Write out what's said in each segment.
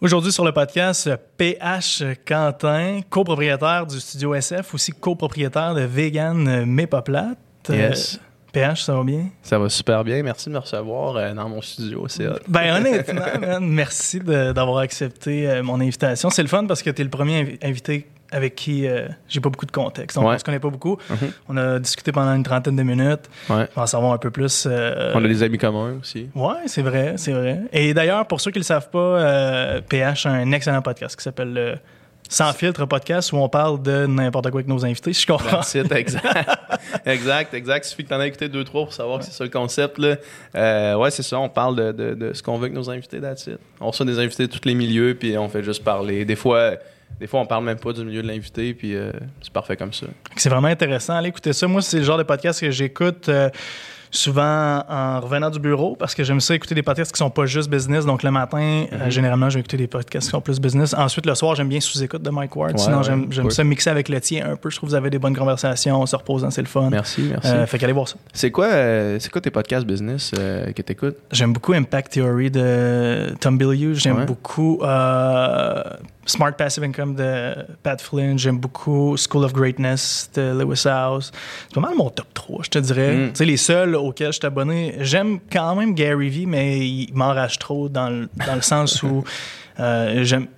Aujourd'hui sur le podcast, PH Quentin, copropriétaire du studio SF, aussi copropriétaire de Vegan Mépaplate. Yes. PH, ça va bien? Ça va super bien. Merci de me recevoir euh, dans mon studio. C'est. Ben honnêtement, man, merci d'avoir accepté euh, mon invitation. C'est le fun parce que tu es le premier invi- invité avec qui euh, j'ai pas beaucoup de contexte. On Ouais. se connaît pas beaucoup. Mhm. On a discuté pendant une trentaine de minutes. Ouais. On va en savoir un peu plus. euh, On a des amis communs aussi. Ouais, c'est vrai, c'est vrai. Et d'ailleurs, pour ceux qui ne le savent pas, euh, PH a un excellent podcast qui s'appelle le Sans filtre podcast où on parle de n'importe quoi avec nos invités. Je comprends. It, exact. exact, exact. Il suffit que tu en aies écouté deux, trois pour savoir que c'est ça le concept. Là. Euh, ouais, c'est ça. On parle de, de- de ce qu'on veut avec nos invités, that's it. On reçoit des invités de tous les milieux, puis on fait juste parler. Des fois, des fois on parle même pas du milieu de l'invité, puis euh, c'est parfait comme ça. C'est vraiment intéressant. Allez écouter ça. Moi, c'est le genre de podcast que j'écoute euh, souvent en revenant du bureau parce que j'aime ça écouter des podcasts qui sont pas juste business. Donc le matin, Mhm. euh, généralement, je vais écouter des podcasts qui sont plus business. Ensuite, le soir, j'aime bien sous-écoute de Mike Ward. Ouais, Sinon, ouais, j'aime ça mixer avec le tien un peu. Je trouve que vous avez des bonnes conversations, en se reposant, c'est le fun. Merci, merci. Euh, fait qu'allez voir ça. c'est quoi, euh, c'est quoi tes podcasts business que t'écoutes? J'aime beaucoup Impact Theory de Tom Bilyeu. J'aime Ouais. beaucoup Smart Passive Income de Pat Flynn. J'aime beaucoup School of Greatness de Lewis House. C'est pas mal mon top 3, je te dirais. Mm. Tu sais, les seuls auxquels je suis abonné. J'aime quand même Gary Vee, mais il m'enrage trop dans le, dans le sens où euh, j'aime.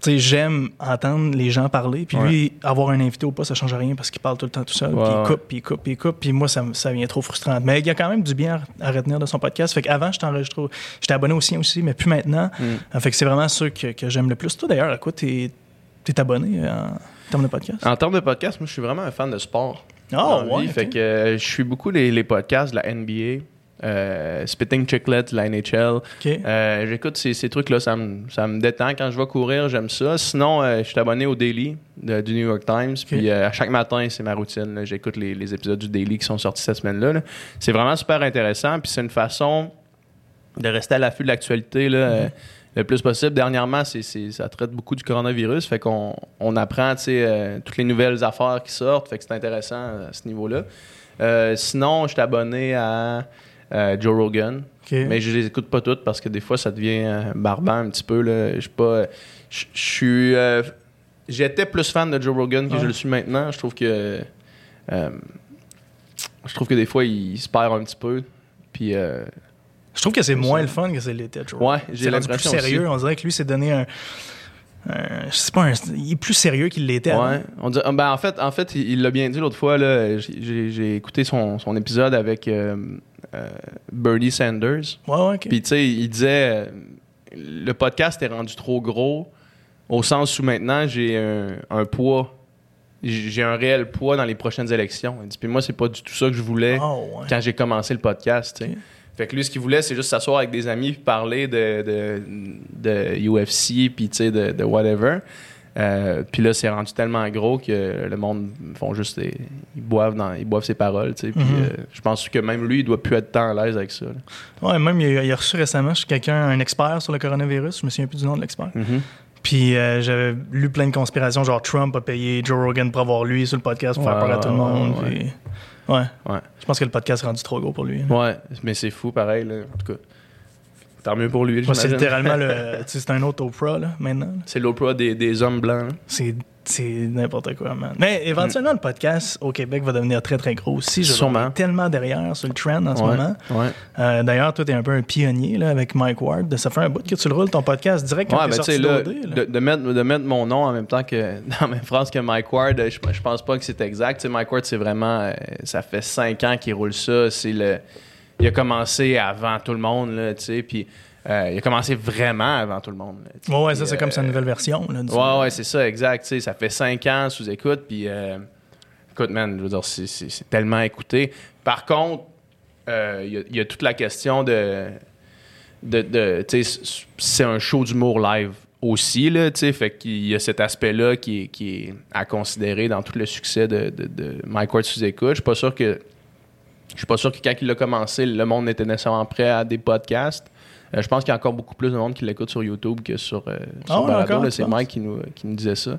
Sais, j'aime entendre les gens parler, puis lui, avoir un invité ou pas, ça change rien parce qu'il parle tout le temps tout seul, puis il coupe, puis il coupe, puis il coupe, puis moi, ça, ça devient trop frustrant. Mais il y a quand même du bien à, retenir de son podcast. Fait qu'avant, j'étais enregistré, j'étais abonné au sien aussi, mais plus maintenant. Mm. Fait que c'est vraiment ceux que, que j'aime le plus. Toi, d'ailleurs, à quoi t'es es abonné euh, en termes de podcast? En termes de podcast, moi, je suis vraiment un fan de sport. Oh, ouais. vie. Fait que euh, je suis beaucoup les, les podcasts de la NBA, euh, Spitting Chiclet, la NHL. Euh, J'écoute ces, ces trucs-là, ça me, ça me détend. Quand je vais courir, j'aime ça. Sinon, euh, je suis abonné au Daily de- du New York Times. Puis à chaque matin, c'est ma routine. J'écoute les, les épisodes du Daily qui sont sortis cette semaine-là. là. C'est vraiment super intéressant. Puis c'est une façon de rester à l'affût de l'actualité euh, le plus possible. Dernièrement, ça traite beaucoup du coronavirus. Fait qu'on on apprend toutes les nouvelles affaires qui sortent. Fait que c'est intéressant à ce niveau-là. Sinon, je suis abonné à euh, Joe Rogan. Mais je les écoute pas toutes parce que des fois ça devient euh, barbant un petit peu. là. Je suis pas. Je je suis. euh, J'étais plus fan de Joe Rogan que Ouais. je le suis maintenant. Je trouve que. euh, je trouve que des fois il se perd un petit peu. Puis. euh, Je trouve que c'est ça. moins le fun que c'est l'été, Joe. Ouais, j'ai C'est rendu plus l'impression sérieux. aussi. On dirait que lui, s'est donné un. un- je sais pas, un- il est plus sérieux qu'il l'était. Ouais, on dit- ben en fait, en fait, il l'a bien dit l'autre fois. J'ai écouté son, son épisode avec euh, euh, Bernie Sanders. Ouais, ouais, OK. Puis tu sais, il disait euh, le podcast est rendu trop gros au sens où maintenant j'ai un, un poids, j'ai un réel poids dans les prochaines élections. Il dit puis moi c'est pas du tout ça que je voulais Oh, ouais. quand j'ai commencé le podcast. Fait que lui, ce qu'il voulait, c'est juste s'asseoir avec des amis puis parler de, de, de UFC puis tu sais, de, de whatever. Euh, puis là, c'est rendu tellement gros que le monde font juste des- ils boivent dans ils boivent ses paroles. Puis Mhm. euh, je pense que même lui, il doit plus être tant à l'aise avec ça. là. Ouais, même, il a, il a reçu récemment quelqu'un, un expert sur le coronavirus. Je me souviens plus du nom de l'expert. Mhm. Puis euh, j'avais lu plein de conspirations, genre Trump a payé Joe Rogan pour avoir lui sur le podcast pour faire peur à tout le monde. ouais, ouais. Ouais. Je pense que le podcast est rendu trop gros pour lui. Ouais, mais c'est fou pareil, là. En tout cas, tant mieux pour lui. C'est littéralement le. c'est un autre Oprah, là, maintenant. C'est l'Oprah des, des hommes blancs. C'est. C'est n'importe quoi, man. Mais éventuellement, le podcast au Québec va devenir très, très gros aussi. Je Sûrement. tellement derrière sur le trend en ce Ouais, moment. Ouais. Euh, D'ailleurs, toi, t'es un peu un pionnier là, avec Mike Ward. Ça fait un bout que tu le roules, ton podcast, direct quand Ouais, t'es ben, tu sorti sais, là, de, de mettre, de mettre mon nom en même temps que dans la même phrase que Mike Ward, je, je pense pas que c'est exact. Tu sais, Mike Ward, c'est vraiment. euh, ça fait cinq ans qu'il roule ça. C'est le. Il a commencé avant tout le monde, là, tu sais, puis euh, il a commencé vraiment avant tout le monde. là. Ouais, ouais, ça, c'est comme euh, sa nouvelle version. Là, du- Ouais, ouais, c'est ça, exact. Tu sais, ça fait cinq ans sous écoute, puis euh, écoute, man, je veux dire, c'est- tellement écouté. Par contre, euh, il y, a- il y a toute la question de. de, de tu sais, c'est un show d'humour live aussi, là, tu sais, fait qu'il y a cet aspect-là qui est, qui est à considérer dans tout le succès de, de, de Mike Ward sous écoute. Je suis pas sûr que. Je suis pas sûr que quand il a commencé, le monde était nécessairement prêt à des podcasts. Euh, je pense qu'il y a encore beaucoup plus de monde qui l'écoute sur YouTube que sur, euh, sur Ah Balado, C'est? Mike qui nous, qui nous disait ça.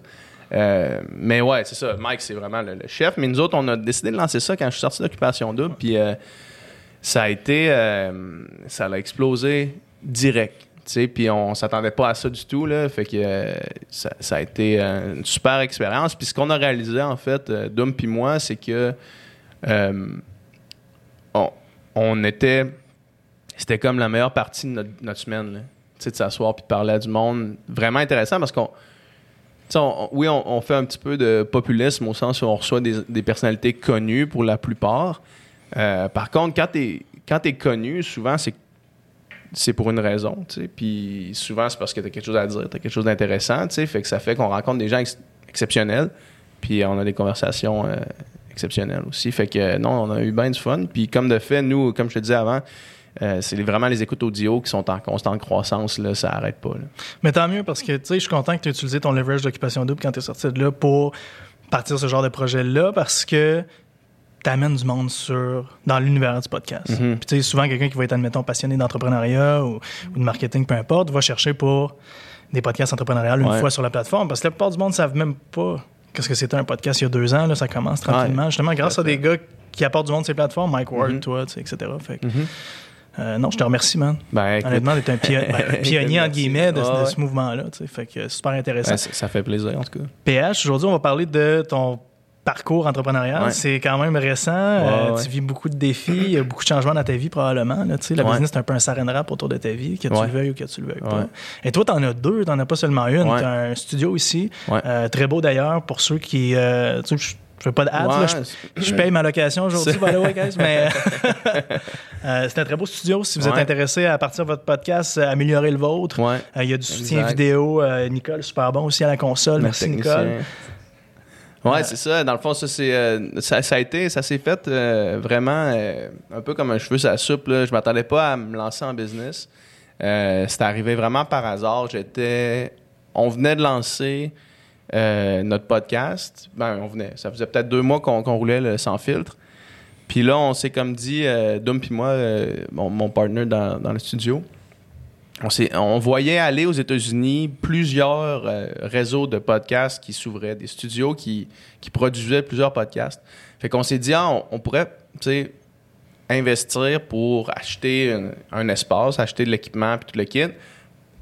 Euh, mais ouais, c'est ça. Mike, c'est vraiment le, le chef. Mais nous autres, on a décidé de lancer ça quand je suis sorti d'Occupation Double. Puis euh, ça a été. ça a explosé direct. puis on s'attendait pas à ça du tout, là. Fait que ça, ça a été une super expérience. Puis ce qu'on a réalisé, en fait, Dom puis moi, c'est que on, était... C'était comme la meilleure partie de notre, semaine. Tu de s'asseoir puis de parler à du monde. Vraiment intéressant parce qu'on... tu oui, on, fait un petit peu de populisme au sens où on reçoit des, personnalités connues pour la plupart. Euh, par contre, quand quand t'es connu, souvent c'est c'est pour une raison, tu. Puis souvent c'est parce que t'as quelque chose à dire, t'as quelque chose d'intéressant, tu. Fait que ça fait qu'on rencontre des gens ex- exceptionnels, puis on a des conversations euh, exceptionnelles aussi. Fait que non, on a eu bien du fun. Puis comme de fait, nous, comme je te disais avant, euh, c'est vraiment les écoutes audio qui sont en constante croissance, là, ça arrête pas. là. Mais tant mieux parce que, tu sais, je suis content que tu aies utilisé ton leverage d'occupation double quand tu es sorti de là pour partir ce genre de projet-là parce que tu amènes du monde sur, dans l'univers du podcast. Mhm. Puis, tu sais, souvent, quelqu'un qui va être, admettons, passionné d'entrepreneuriat ou, ou de marketing, peu importe, va chercher pour des podcasts entrepreneuriales une Ouais. fois sur la plateforme parce que la plupart du monde ne savent même pas qu'est-ce que c'était un podcast il y a deux ans. Là, ça commence tranquillement. Justement, grâce à des gars qui apportent du monde sur ces plateformes, Mike Ward, Mhm. toi, tu sais, etc. Fait que, euh, non, je te remercie, man. Ben, écoute, Honnêtement, d'être un, pio- ben, un pionnier, entre Merci. guillemets, de, ce- de mouvement-là. tu sais. Fait que c'est super intéressant. ben, ça fait plaisir en tout cas. PH, aujourd'hui, on va parler de ton parcours entrepreneurial. Ouais. C'est quand même récent. Euh, ouais. Tu vis beaucoup de défis, il y a beaucoup de changements dans ta vie, probablement. Là, tu la business, c'est un peu un saran wrap autour de ta vie, que tu le veuilles ou que tu le veuilles pas. Et toi, t'en as deux, t'en as pas seulement une. Ouais. T'as un studio ici, euh, très beau d'ailleurs, pour ceux qui... euh, tu je fais pas de je- Ouais, je paye ma location aujourd'hui, C'est- by the way, guys, mais euh, c'est un très beau studio. Si vous êtes intéressé à partir de votre podcast, améliorer le vôtre, Ouais. euh, il y a du soutien Exact. vidéo. euh, Nicole, super bon aussi à la console. Merci. Nicole. Ouais, c'est ça. Dans le fond, ça, c'est, euh, ça, ça a été, ça s'est fait euh, vraiment euh, un peu comme un cheveu sur la soupe. Là. Je m'attendais pas à me lancer en business. Euh, c'est arrivé vraiment par hasard. J'étais, on venait de lancer euh, notre podcast. Ben, on venait. Ça faisait peut-être deux mois qu'on, qu'on roulait le sans filtre. Puis là, on s'est comme dit, euh, Dom puis moi, euh, mon, mon partner dans, dans le studio, on, voyait aller aux États-Unis plusieurs euh, réseaux de podcasts qui s'ouvraient, des studios qui, produisaient plusieurs podcasts. Fait qu'on s'est dit, ah, on, pourrait, investir pour acheter un, espace, acheter de l'équipement puis tout le kit.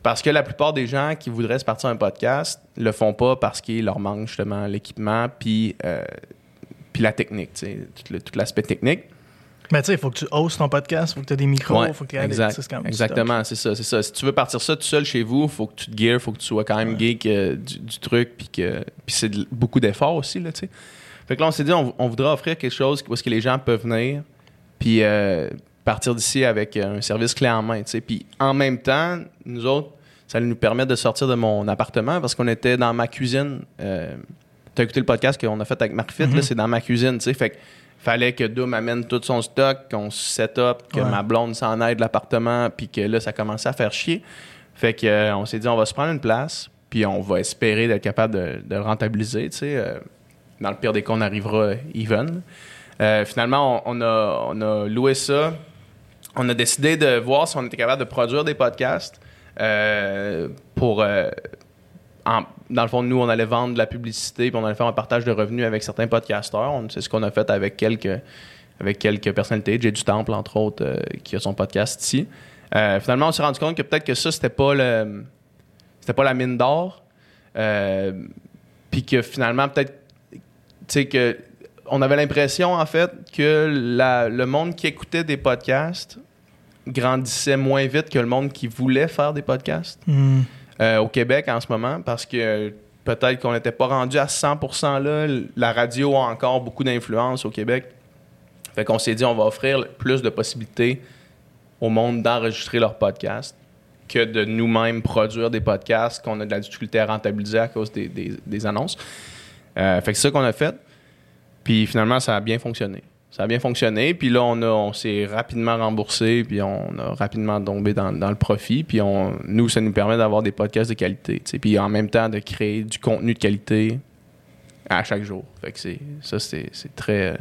Parce que la plupart des gens qui voudraient se partir un podcast le font pas parce qu'il leur manque justement l'équipement puis, euh, puis la technique, tout l'aspect technique. Mais tu sais, il faut que tu hostes ton podcast, il faut que tu aies des micros, il faut que tu exact. quand même Exactement, c'est ça, c'est ça. Si tu veux partir ça tout seul chez vous, faut que tu te gears, faut que tu sois quand même geek euh, du, du truc, puis que puis c'est de- beaucoup d'efforts aussi là, tu sais. Fait que là on s'est dit on, on voudrait offrir quelque chose où est-ce que les gens peuvent venir, puis euh, partir d'ici avec un service clé en main, tu sais. Puis en même temps, nous autres, ça allait nous permettre de sortir de mon appartement parce qu'on était dans ma cuisine. Euh, T'as écouté le podcast qu'on a fait avec Marc Fit, Mhm. là, c'est dans ma cuisine, tu sais. Fait que fallait que Doom amène tout son stock, qu'on se set up, que Ouais. ma blonde s'en aide de l'appartement, puis que là, ça commençait à faire chier. Fait que euh, on s'est dit, on va se prendre une place, puis on va espérer d'être capable de, de le rentabiliser, tu sais. euh, dans le pire des cas, on arrivera even. Euh, finalement, on, on a, on a loué ça. On a décidé de voir si on était capable de produire des podcasts pour... dans le fond, nous, on allait vendre de la publicité, puis on allait faire un partage de revenus avec certains podcasteurs. C'est ce qu'on a fait avec quelques, avec quelques personnalités. J'ai du Temple, entre autres, euh, qui a son podcast ici. Euh, finalement, on s'est rendu compte que peut-être que ça, c'était pas le, c'était pas la mine d'or. Euh, puis que finalement, peut-être, tu sais, que on avait l'impression, en fait, que le monde qui écoutait des podcasts grandissait moins vite que le monde qui voulait faire des podcasts Hmm. Euh, au Québec en ce moment parce que euh, peut-être qu'on n'était pas rendu à 100% là. La radio a encore beaucoup d'influence au Québec. Fait qu'on s'est dit, on va offrir plus de possibilités au monde d'enregistrer leurs podcasts que de nous-mêmes produire des podcasts qu'on a de la difficulté à rentabiliser à cause des, des- annonces. Euh, fait que c'est ça qu'on a fait. Puis finalement, ça a bien fonctionné. Ça a bien fonctionné. Puis là, on, a- on s'est rapidement remboursé. Puis on a rapidement tombé dans, dans le profit. Puis on, nous, ça nous permet d'avoir des podcasts de qualité. tu sais. Puis en même temps, de créer du contenu de qualité à chaque jour. Fait que c'est, ça, c'est, c'est très...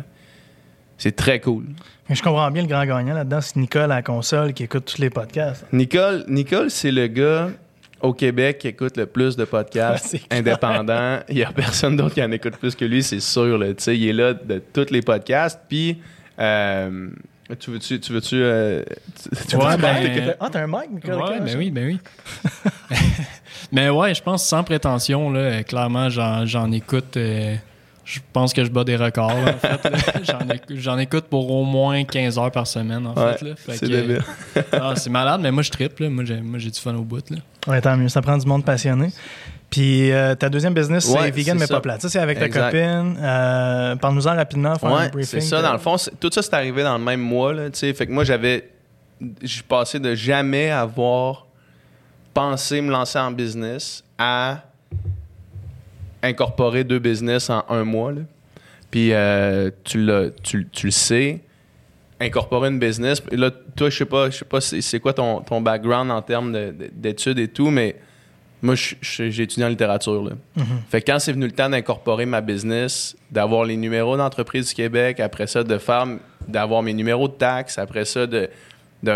C'est très cool. Mais Je comprends bien le grand gagnant là-dedans, c'est Nicole à la console qui écoute tous les podcasts. Nicole, Nicole c'est le gars au Québec qui écoute le plus de podcasts indépendants. Il n'y a personne d'autre qui en écoute plus que lui, c'est sûr. là. Tu sais, il est là de tous les podcasts. Puis, euh, Tu veux-tu. Tu veux-tu. euh, tu- tu Ouais, veux-tu ben? Ah, t'as un mic, Nicolas? Ouais, ben oui, ben oui. Mais ouais, je pense sans prétention, là, clairement, j'en, j'en écoute. euh, je pense que je bats des records, là, en fait. J'en, éc- j'en écoute pour au moins 15 heures par semaine, en Ouais, fait. Là. Fait c'est que, débile. ah, c'est malade, mais moi, je triple. là. Moi, j'ai, moi, j'ai du fun au bout. Là. Ouais, tant mieux. Ça prend du monde passionné. Puis euh, ta deuxième business, c'est vegan mais ça. pas plate. Ça, c'est avec ta Exact. copine. Euh, Parle-nous-en rapidement. Faire un Ouais, briefing. c'est ça. Dans le fond, tout ça, c'est arrivé dans le même mois. Là, fait que moi, j'avais. J'ai passé de jamais avoir pensé me lancer en business à incorporer deux business en un mois. là. Puis euh, tu, tu le sais, incorporer une business. Là, toi, je sais pas, je sais pas c'est quoi ton, ton background en termes de- de- d'études et tout, mais moi, j'ai étudié en littérature. Là. Mhm. Fait que quand c'est venu le temps d'incorporer ma business, d'avoir les numéros d'entreprise du Québec, après ça, de faire, d'avoir mes numéros de taxes, après ça, de-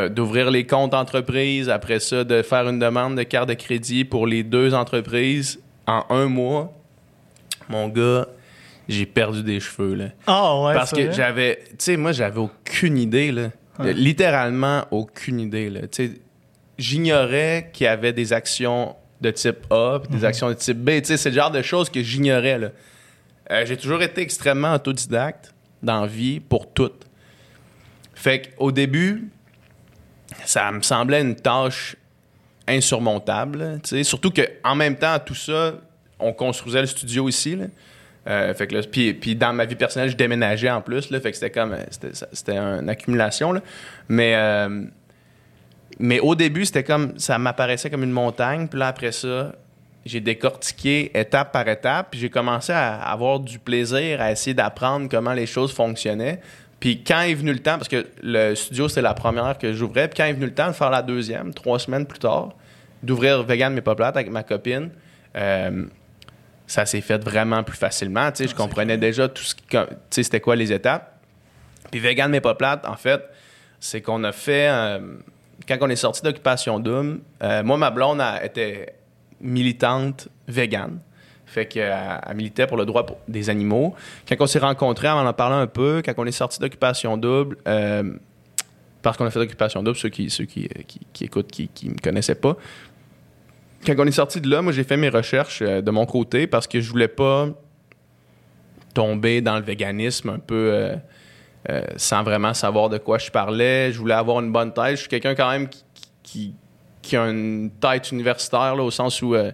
d'ouvrir les comptes entreprises, après ça, de faire une demande de carte de crédit pour les deux entreprises en un mois, mon gars, j'ai perdu des cheveux, là. Ah, ouais. Parce que j'avais, tu sais, moi, j'avais aucune idée, là. Littéralement aucune idée, là. Tu sais, j'ignorais qu'il y avait des actions de type A puis des Mhm. actions de type B. Tu sais, c'est le genre de choses que j'ignorais, là. Euh, j'ai toujours été extrêmement autodidacte dans la vie pour tout. Fait qu'au début, ça me semblait une tâche insurmontable. là, tu sais. Surtout qu'en même temps, tout ça, on construisait le studio ici. Là. Euh, fait que là, puis, puis dans ma vie personnelle, je déménageais en plus. Là, fait que c'était comme. euh, C'était, une accumulation. Là. Mais, euh, mais au début, c'était comme. Ça m'apparaissait comme une montagne. Puis après ça, j'ai décortiqué étape par étape. Puis j'ai commencé à avoir du plaisir à essayer d'apprendre comment les choses fonctionnaient. Puis quand est venu le temps, parce que le studio, c'était la première que j'ouvrais, puis quand est venu le temps de faire la deuxième, trois semaines plus tard, d'ouvrir Vegan mais pas avec ma copine, ça s'est fait vraiment plus facilement. Tu sais, je comprenais déjà tout ce qui, tu sais, c'était quoi les étapes. Puis Vegan mais pas plate, en fait, c'est qu'on a fait, euh, quand on est sorti d'Occupation Double, euh, moi, ma blonde elle était militante vegan. Fait qu'elle elle militait pour le droit pour- des animaux. Quand on s'est rencontrés, on en parlait un peu. Quand on est sorti d'Occupation Double, euh, parce qu'on a fait d'Occupation Double, ceux qui, ceux qui, qui- qui écoutent, qui ne me connaissaient pas, quand on est sorti de là, moi, j'ai fait mes recherches euh, de mon côté parce que je voulais pas tomber dans le véganisme un peu euh, euh, sans vraiment savoir de quoi je parlais. Je voulais avoir une bonne tête. Je suis quelqu'un quand même qui, qui, qui a une tête universitaire, là, au sens où euh,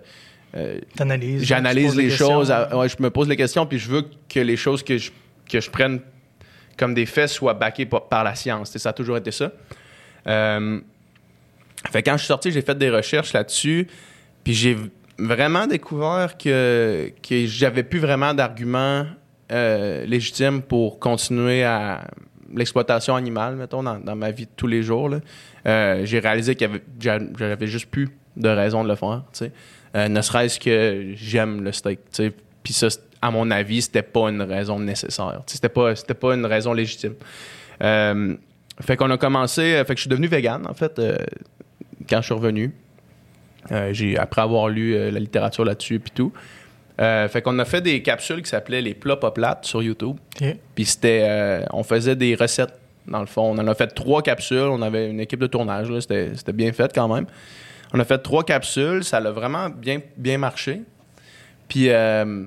j'analyse les choses. à- ouais, je me pose les questions, puis je veux que les choses que je, que je prenne comme des faits soient backées par, par la science. Ça a toujours été ça. Fait quand je suis sorti, j'ai fait des recherches là-dessus, puis j'ai vraiment découvert que, que j'avais plus vraiment d'arguments euh, légitimes pour continuer à l'exploitation animale, mettons, dans, ma vie de tous les jours. Euh, j'ai réalisé j'a- j'avais juste plus de raison de le faire. Euh, ne serait-ce que j'aime le steak. Puis ça, à mon avis, c'était pas une raison nécessaire. C'était pas, c'était pas une raison légitime. Euh, fait qu'on a commencé, euh, fait que je suis devenu vegan, en fait, quand je suis revenu. Euh, j'ai, après avoir lu euh, la littérature là-dessus puis tout. Euh, fait qu'on a fait des capsules qui s'appelaient les plats pas plates sur YouTube. Puis c'était, euh, on faisait des recettes dans le fond. On en a fait trois capsules. On avait une équipe de tournage. là. C'était, c'était bien fait quand même. On a fait trois capsules. Ça a vraiment bien, bien marché. Puis euh,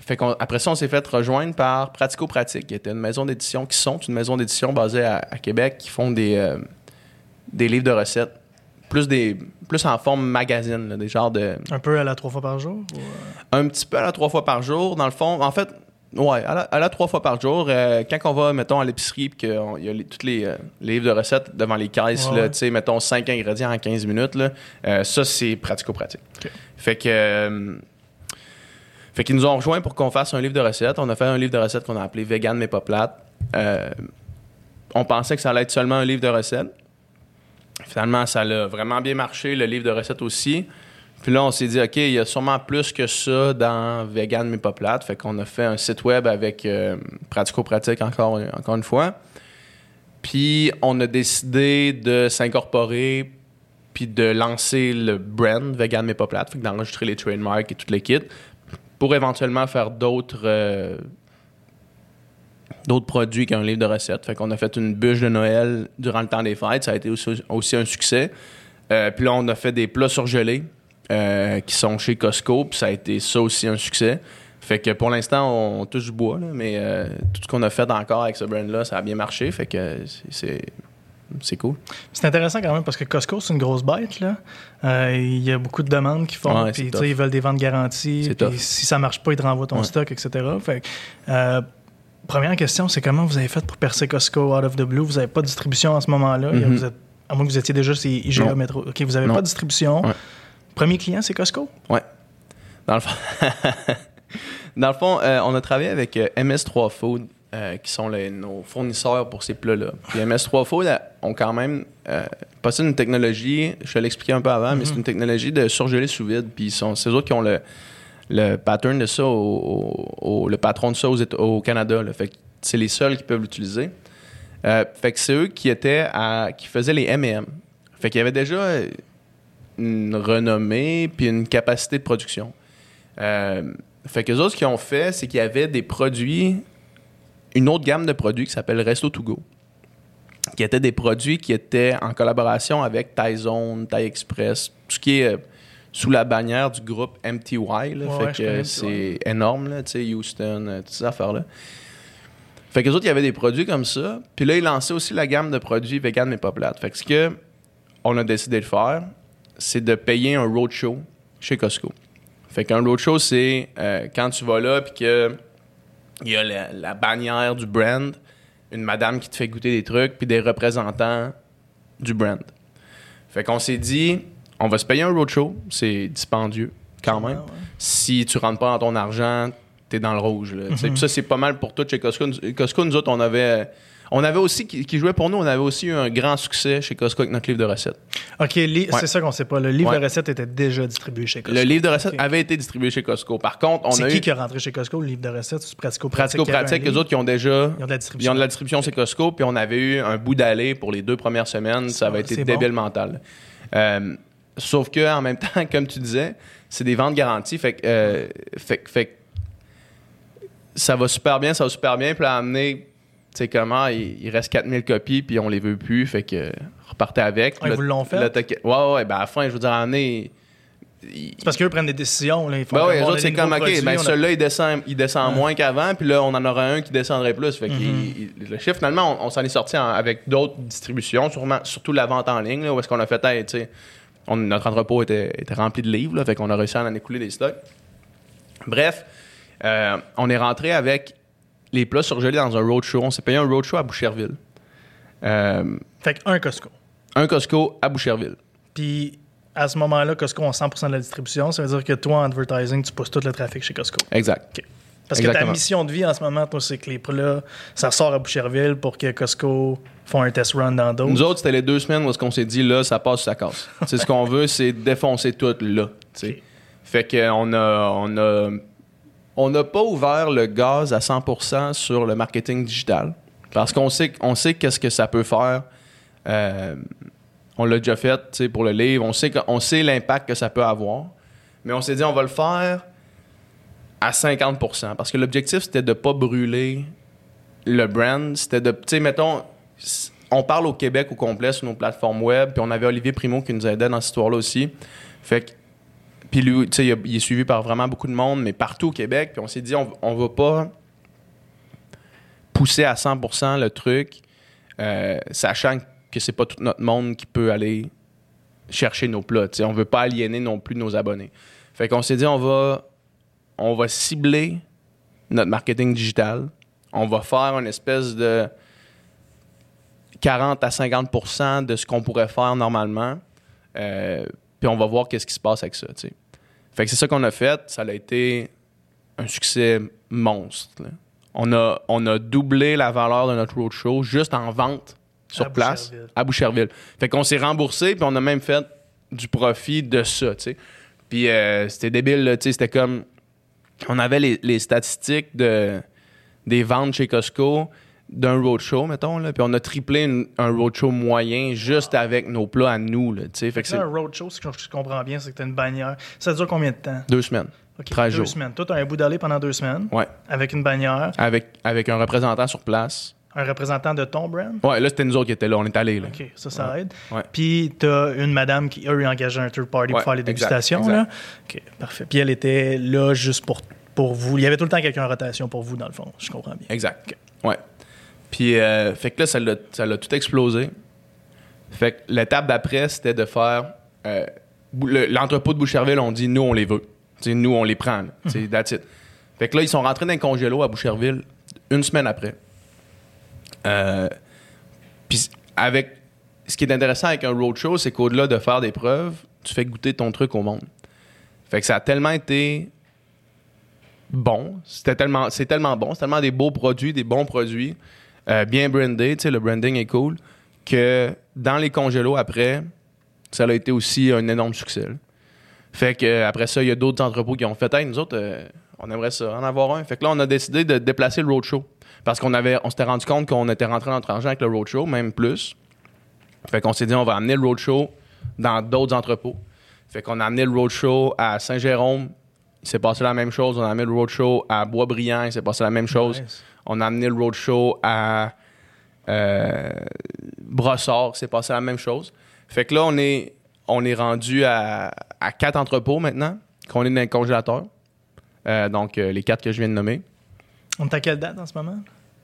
fait qu'on- après ça, on s'est fait rejoindre par Pratico Pratique, qui était une maison d'édition, qui sont une maison d'édition basée à, à Québec, qui font des, des livres de recettes. Plus, des, plus en forme magazine, là, des genres de Un peu à la trois fois par jour? ou, euh, un petit peu à la trois fois par jour. Dans le fond, en fait, ouais, à la, à la trois fois par jour. euh, quand on va, mettons, à l'épicerie, puis qu'il y a les- tous les, euh, les livres de recettes devant les caisses, Ouais, ouais. tu sais, mettons, 5 ingrédients en 15 minutes, là, euh, ça, c'est pratico-pratique. Fait que. fait qu'ils nous ont rejoints pour qu'on fasse un livre de recettes. On a fait un livre de recettes qu'on a appelé Vegan mais pas plate. On pensait que ça allait être seulement un livre de recettes. Finalement, ça a vraiment bien marché, le livre de recettes aussi. Puis là, on s'est dit, OK, il y a sûrement plus que ça dans Vegan mais pas plate. Fait qu'on a fait un site web avec euh, Pratico-Pratique encore, encore une fois. Puis on a décidé de s'incorporer puis de lancer le brand Vegan mais pas plate. Fait que d'enregistrer les trademarks et tout les kits pour éventuellement faire d'autres euh, d'autres produits qu'un livre de recettes. Fait qu'on a fait une bûche de Noël durant le temps des fêtes. Ça a été aussi, aussi un succès. Euh, puis là, on a fait des plats surgelés euh, qui sont chez Costco. Puis ça a été ça aussi un succès. Fait que pour l'instant, on, touche du bois, là, mais euh, tout ce qu'on a fait encore avec ce brand-là, ça a bien marché. Fait que c'est. C'est cool. C'est intéressant quand même parce que Costco, c'est une grosse bête. Là. Euh, il y a beaucoup de demandes qui font. Ouais, puis, ils veulent des ventes garanties. Puis si ça marche pas, ils te renvoient ton Ouais. stock, etc. Fait euh, première question, c'est comment vous avez fait pour percer Costco out of the blue? Vous n'avez pas de distribution en ce moment-là? Mhm. êtes- à moins que vous étiez déjà chez IGA. Metro. OK, vous n'avez pas de distribution. Ouais. Premier client, c'est Costco? Ouais. Dans le fond, Dans le fond euh, on a travaillé avec euh, MS3 Food, euh, qui sont les- nos fournisseurs pour ces plats-là. Puis MS3 Food ont quand même euh, passé une technologie, je vais l'expliquer un peu avant, mais c'est une technologie de surgeler sous vide. Puis c'est eux autres qui ont le, le pattern de ça, au, le patron de ça au Canada. Fait que c'est les seuls qui peuvent l'utiliser. Euh, fait que c'est eux qui étaient à, qui faisaient les M&M. Fait qu'il y avait déjà une renommée puis une capacité de production. Euh, fait que les autres, ont fait, c'est qu'il y avait des produits, une autre gamme de produits qui s'appelle Resto To Go, qui étaient des produits qui étaient en collaboration avec Tyzone, Thai Express, tout ce qui est euh, sous la bannière du groupe MTY. Là, Ouais, fait ouais, que c'est énorme, là, tu sais, Houston, euh, toutes ces affaires-là. Fait que les autres, il y avait des produits comme ça. Puis là, ils lançaient aussi la gamme de produits vegan mais pas plate. Fait que ce que on a décidé de faire, c'est de payer un roadshow chez Costco. Fait qu'un roadshow, c'est euh, quand tu vas là puis que il y a la, la bannière du brand, une madame qui te fait goûter des trucs, puis des représentants du brand. Fait qu'on s'est dit, on va se payer un roadshow, c'est dispendieux quand même. Ah, ouais. Si tu rentres pas dans ton argent, t'es dans le rouge. Là. Mhm. Ça, c'est pas mal pour tout chez Costco. Costco, nous autres, on avait... On avait aussi, qui, qui jouait pour nous, on avait aussi eu un grand succès chez Costco avec notre livre de recettes. OK, Ouais. c'est ça qu'on sait pas. Le livre Ouais. de recettes était déjà distribué chez Costco. Le livre de recettes avait été distribué chez Costco. Par contre, on C'est a qui eu qui est rentré chez Costco, le livre de recettes? C'est pratico-pratique. pratico-pratique, eux autres qui ont déjà Ils ont de la Ils distribution. ont de la distribution chez Costco, puis on avait eu un bout d'aller pour les deux premières semaines. Ça avait été débile mental. Euh, sauf que en même temps, comme tu disais, c'est des ventes garanties. Fait que, euh, fait, fait ça va super bien, ça va super bien. Puis là, à amener, tu sais comment, il, il reste 4000 copies, puis on les veut plus. Fait que repartez avec. Ah, ils Là- vous l'ont fait? ouais, ouais, ben à la fin, je veux dire, amener. il- C'est parce qu'eux prennent des décisions. Là. Ils font ben ouais, c'est comme, OK, produits, ben a- celui-là, il descend, il descend moins qu'avant, puis là, on en aura un qui descendrait plus. Fait il- il- le chiffre, finalement, on, on s'en est sorti en- avec d'autres distributions, sûrement, surtout la vente en ligne, là, où est-ce qu'on a fait, hey, tu sais, on- notre entrepôt était, était rempli de livres, là, fait qu'on a réussi à en écouler des stocks. Bref, euh, on est rentré avec les plats surgelés dans un roadshow. On s'est payé un roadshow à Boucherville. Euh, Fait qu'un Costco. un Costco à Boucherville. Puis à ce moment-là, Costco a 100% de la distribution. Ça veut dire que toi, en advertising, tu pousses tout le trafic chez Costco. Exact. Parce que ta mission de vie en ce moment, toi, c'est que les là ça sort à Boucherville pour que Costco font un test run dans d'autres. Nous autres, c'était les deux semaines où est-ce qu'on s'est dit, là, ça passe ça casse. c'est ce qu'on veut, c'est défoncer tout là. Fait qu'on a, on a, on n'a pas ouvert le gaz à 100% sur le marketing digital. Parce qu'on sait, on sait qu'est-ce que ça peut faire. Euh, on l'a déjà fait, pour le livre. On sait, on sait l'impact que ça peut avoir. Mais on s'est dit, on va le faire à 50%. Parce que l'objectif, c'était de ne pas brûler le brand. C'était de, tu sais, mettons, on parle au Québec au complet sur nos plateformes web. Puis on avait Olivier Primo qui nous aidait dans cette histoire-là aussi. Fait que, puis lui, tu sais, il, est suivi par vraiment beaucoup de monde, mais partout au Québec. Puis on s'est dit, on, on va pas pousser à 100% le truc, euh, sachant que c'est pas tout notre monde qui peut aller chercher nos plats. On veut pas aliéner non plus nos abonnés. Fait qu'on s'est dit, on va, on va cibler notre marketing digital. On va faire une espèce de 40 à 50% de ce qu'on pourrait faire normalement. Euh, puis on va voir qu'est-ce qui se passe avec ça. Fait que c'est ça qu'on a fait. Ça a été un succès monstre. là. On a, on a doublé la valeur de notre roadshow juste en vente sur À place Boucherville. à Boucherville. Fait qu'on s'est remboursé, puis on a même fait du profit de ça, tu sais. Puis euh, c'était débile, là, tu sais, c'était comme... On avait les, les statistiques de, des ventes chez Costco d'un roadshow, mettons, là, puis on a triplé une- un roadshow moyen juste avec nos plats à nous, là. Fait que là, un roadshow, ce que je comprends bien, c'est que tu as une bannière. Ça dure combien de temps? deux semaines. OK, 13 deux jours. semaines. Toi, tu as un bout d'aller pendant deux semaines Ouais. avec une bannière, Avec, avec un représentant sur place. Un représentant de ton brand? Ouais, là, c'était nous autres qui étaient là. On est allés, là. OK, ça, ça aide. Ouais. Puis, tu as une madame qui, eux, a engagé un third party pour faire les dégustations. exact. Là. OK, parfait. Puis, elle était là juste pour, pour vous. Il y avait tout le temps quelqu'un en rotation pour vous, dans le fond. Je comprends bien. Exact. Ouais. Puis, euh, fait que là, ça l'a, ça l'a tout explosé. Fait que l'étape d'après, c'était de faire. euh, le- l'entrepôt de Boucherville, on dit, nous, on les veut. Tu sais, nous, on les prend. it. Fait que là, ils sont rentrés dans un congélo à Boucherville une semaine après. Euh, Puis, avec. Ce qui est intéressant avec un roadshow, c'est qu'au-delà de faire des preuves, tu fais goûter ton truc au monde. Fait que ça a tellement été bon. C'était tellement, c'est tellement bon. C'est tellement des beaux produits, des bons produits, euh, bien brandés. Tu le branding est cool. Que dans les congélos après, ça a été aussi un énorme succès. Fait que euh, après ça, il y a d'autres entrepôts qui ont fait Hey, nous autres, on aimerait ça, en avoir un. Fait que là, on a décidé de déplacer le roadshow. Parce qu'on avait, on s'était rendu compte qu'on était rentré dans notre argent avec le roadshow, même plus. Fait qu'on s'est dit, on va amener le roadshow dans d'autres entrepôts. Fait qu'on a amené le roadshow à Saint-Jérôme. Il s'est passé la même chose. On a amené le roadshow à Boisbriand. Il s'est passé la même chose. Nice. On a amené le roadshow à euh, Brossard. Il s'est passé la même chose. Fait que là, on est, on est rendu à, à quatre entrepôts maintenant, qu'on est dans le congélateur. Euh, donc, euh, les quatre que je viens de nommer. On est à quelle date en ce moment?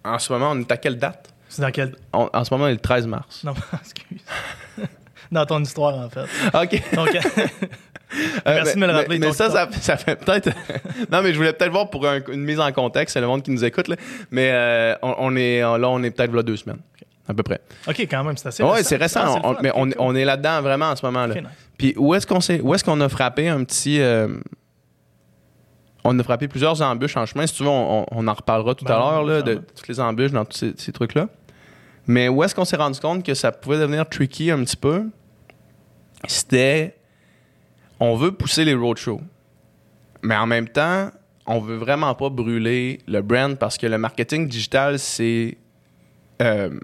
En ce moment, on est à quelle date? C'est dans quelle... On- en ce moment, on est le 13 mars. Non, excuse. dans ton histoire, en fait. OK. Donc, Euh, Merci de me le rappeler, Mais, ça, ça, fait peut-être. non, mais je voulais peut-être voir pour un- une mise en contexte, c'est le monde qui nous écoute. Là. Mais euh, on, on est là, on est peut-être là deux semaines, à peu près. OK, quand même, c'est assez Oui, c'est récent. On- mais on, est là-dedans vraiment en ce moment. là nice. Puis où est-ce qu'on où est-ce qu'on a frappé un petit. euh, on a frappé plusieurs embûches en chemin. Si tu veux, on, en reparlera tout Ben, à l'heure là, de toutes les embûches dans tous ces, ces trucs-là. Mais où est-ce qu'on s'est rendu compte que ça pouvait devenir tricky un petit peu? C'était. On veut pousser les roadshows. Mais en même temps, on veut vraiment pas brûler le brand parce que le marketing digital, c'est. euh,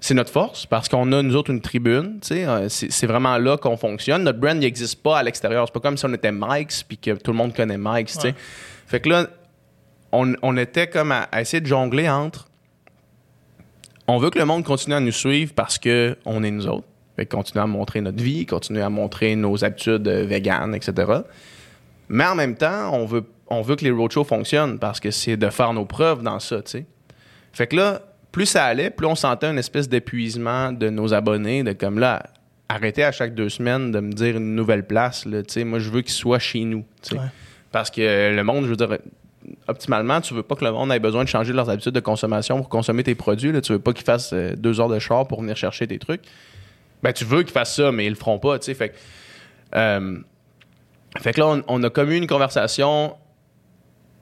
c'est notre force parce qu'on a nous autres une tribune, euh, c'est vraiment là qu'on fonctionne. Notre brand n'existe pas à l'extérieur. C'est pas comme si on était Mike's puis que tout le monde connaît Mike's. Ouais. Fait que là, on, on était comme à, à essayer de jongler entre. On veut que le monde continue à nous suivre parce que on est nous autres. Fait que continuer à montrer notre vie, continuer à montrer nos habitudes euh, véganes, etc. Mais en même temps, on veut, on veut que les roadshows fonctionnent parce que c'est de faire nos preuves dans ça, tu sais. Fait que là, plus ça allait, plus on sentait une espèce d'épuisement de nos abonnés, de comme là, arrêter à chaque deux semaines de me dire une nouvelle place, là, tu sais. Moi, je veux qu'ils soient chez nous, tu sais. Ouais. Parce que le monde, je veux dire, optimalement, tu veux pas que le monde ait besoin de changer leurs habitudes de consommation pour consommer tes produits. Là. Tu veux pas qu'ils fassent euh, deux heures de char pour venir chercher tes trucs. Ben, tu veux qu'ils fassent ça, mais ils le feront pas, tu sais. Fait que, euh, fait que là, on, on a comme eu une conversation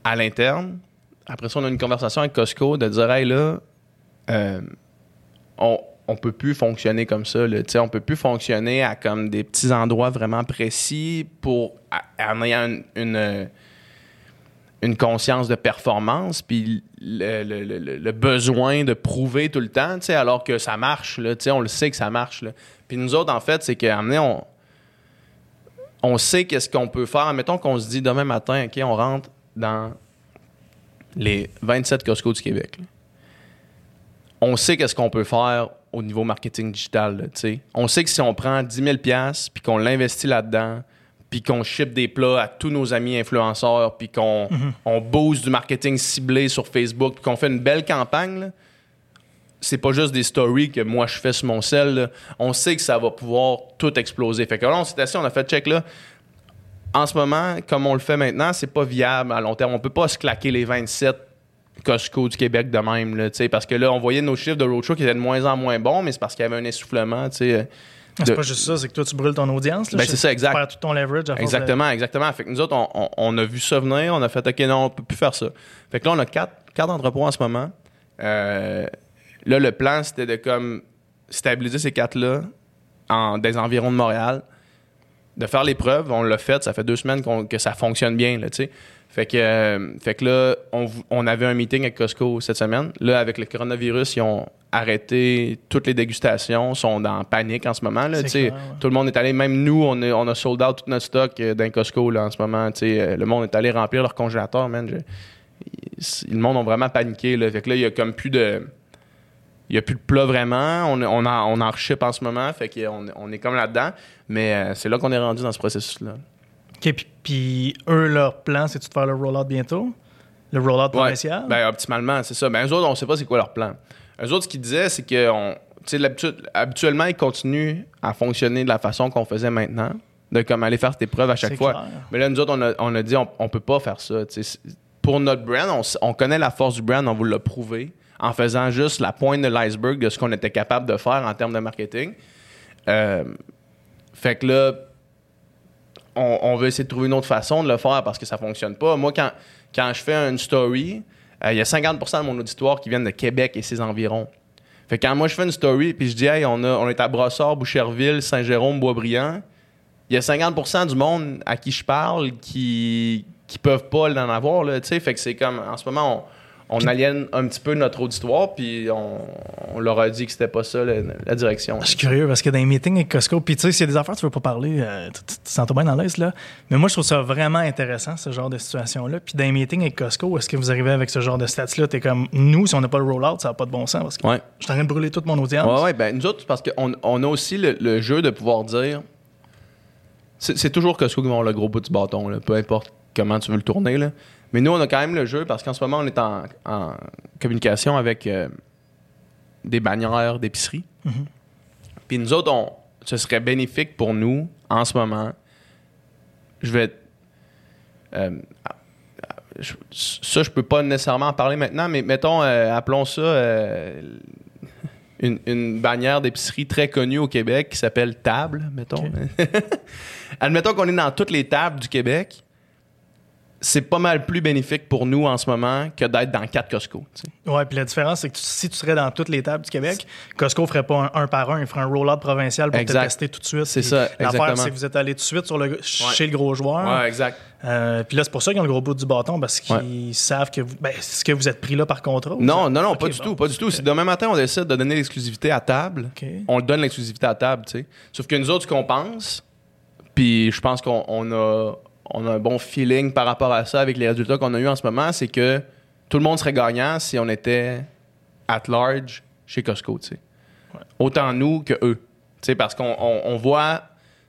à l'interne. Après ça, on a une conversation avec Costco de dire, hey, là, euh, on, on peut plus fonctionner comme ça. Là, on peut plus fonctionner à comme des petits endroits vraiment précis pour en ayant une, conscience de performance puis le, besoin de prouver tout le temps, alors que ça marche. Là, on le sait que ça marche. Puis nous autres, en fait, c'est qu'à on, sait qu'est-ce qu'on peut faire. Mettons qu'on se dit demain matin, OK, on rentre dans les 27 Costco du Québec. On sait qu'est-ce qu'on peut faire au niveau marketing digital. là, on sait que si on prend 10 000 puis qu'on l'investit là-dedans, puis qu'on ship des plats à tous nos amis influenceurs, puis qu'on on booste du marketing ciblé sur Facebook, puis qu'on fait une belle campagne, c'est pas juste des stories que moi je fais sur mon sel. là. On sait que ça va pouvoir tout exploser. Fait que là, on s'est assis, on a fait check là. En ce moment, comme on le fait maintenant, c'est pas viable à long terme. On peut pas se claquer les 27 Costco du Québec de même, là, tu sais, parce que là, on voyait nos chiffres de roadshow qui étaient de moins en moins bons, mais c'est parce qu'il y avait un essoufflement, tu sais. euh, Ah, de- C'est pas juste ça, c'est que toi, tu brûles ton audience. Là, Ben, c'est ça, exact. Tu perds tout ton leverage à de- Exactement, exactement. Fait que nous autres, on, on- on a vu ça venir, on a fait OK, non, on peut plus faire ça. Fait que là, on a quatre, quatre entrepôts en ce moment. Euh, là, le plan, c'était de comme stabiliser ces quatre-là en des environs de Montréal, de faire les preuves. On l'a fait, ça fait deux semaines que ça fonctionne bien, là, tu sais. Fait que, euh, fait que là, on, on avait un meeting avec Costco cette semaine. Là, avec le coronavirus, ils ont arrêté toutes les dégustations, sont dans panique en ce moment. Là, clair, ouais. Tout le monde est allé, même nous, on, est- on a sold out tout notre stock euh, d'un Costco là, en ce moment. Euh, Le monde est allé remplir leur congélateur, man. Je- il- le monde a vraiment paniqué. Là. Fait que là, il y a comme plus de. Il n'y a plus de plat vraiment. On, on, en, on en en ce moment. Fait qu'on on est comme là-dedans. Mais c'est là qu'on est rendu dans ce processus-là. OK, puis, puis eux, leur plan, c'est de faire le rollout bientôt? Le rollout Ouais. provincial? Ben, optimalement, c'est ça. Ben, eux autres, on sait pas c'est quoi leur plan. Eux autres, ce qu'ils disaient, c'est que on, tu sais, l'habitude- habituellement, ils continuent à fonctionner de la façon qu'on faisait maintenant, de comme aller faire tes preuves à chaque fois. clair. Mais là, nous autres, on a, on a dit, on, on peut pas faire ça. Pour notre brand, on, on connaît la force du brand, on vous l'a prouvé en faisant juste la pointe de l'iceberg de ce qu'on était capable de faire en termes de marketing. Euh, fait que là, on, veut essayer de trouver une autre façon de le faire parce que ça fonctionne pas. Moi, quand, quand je fais une story, euh, il y a 50% de mon auditoire qui viennent de Québec et ses environs. Fait que quand moi je fais une story puis je dis hey, on, a, on est à Brossard, Boucherville, Saint-Jérôme, Boisbriand, il y a 50% du monde à qui je parle qui qui peuvent pas l'en avoir là, fait que c'est comme en ce moment on, on aliène un petit peu notre auditoire puis on, on leur a dit que c'était pas ça la, la direction. Je suis curieux parce que dans les meetings avec Costco, puis tu sais, s'il y a des affaires que tu veux pas parler, euh, tu tu- tu te sens bien dans l'aise, là. Mais moi, je trouve ça vraiment intéressant, ce genre de situation-là. Puis dans les meetings avec Costco, est-ce que vous arrivez avec ce genre de stats-là? T'es comme, nous, si on n'a pas le rollout, ça n'a pas de bon sens parce que Ouais. je suis en train de brûler toute mon audience. Ouais, ouais, ben nous autres, parce qu'on on a aussi le, le jeu de pouvoir dire. C'est c'est toujours Costco qui va avoir le gros bout du bâton, là, peu importe comment tu veux le tourner. Là. Mais nous, on a quand même le jeu parce qu'en ce moment, on est en, en communication avec euh, des bannières d'épicerie. Puis nous autres, on, ce serait bénéfique pour nous en ce moment. Je vais. euh, je- ça, je peux pas nécessairement en parler maintenant, mais mettons, euh, appelons ça euh, une, une bannière d'épicerie très connue au Québec qui s'appelle Table, mettons. Admettons qu'on est dans toutes les tables du Québec. C'est pas mal plus bénéfique pour nous en ce moment que d'être dans quatre Costco. Ouais, puis la différence, c'est que tu- si tu serais dans toutes les tables du Québec, Costco ferait pas un, un par un, il ferait un rollout provincial pour Exact. te tester tout de suite. C'est ça, L'affaire, c'est que vous êtes allé tout de suite sur le, chez le gros joueur. Ouais, exact. Euh, puis là, c'est pour ça qu'ils ont le gros bout du bâton, parce qu'ils savent que vous. Ben, est-ce que vous êtes pris là par contrat? Non, non, non, pas du bon. tout, pas du tout. Si demain matin on décide de donner l'exclusivité à table, on le donne l'exclusivité à table, tu sais. Sauf que nous autres, ce qu'on pense, puis je pense qu'on on a, on a un bon feeling par rapport à ça avec les résultats qu'on a eu en ce moment, c'est que tout le monde serait gagnant si on était at large chez Costco, tu sais. Autant nous que eux. Tu sais, parce qu'on on, on voit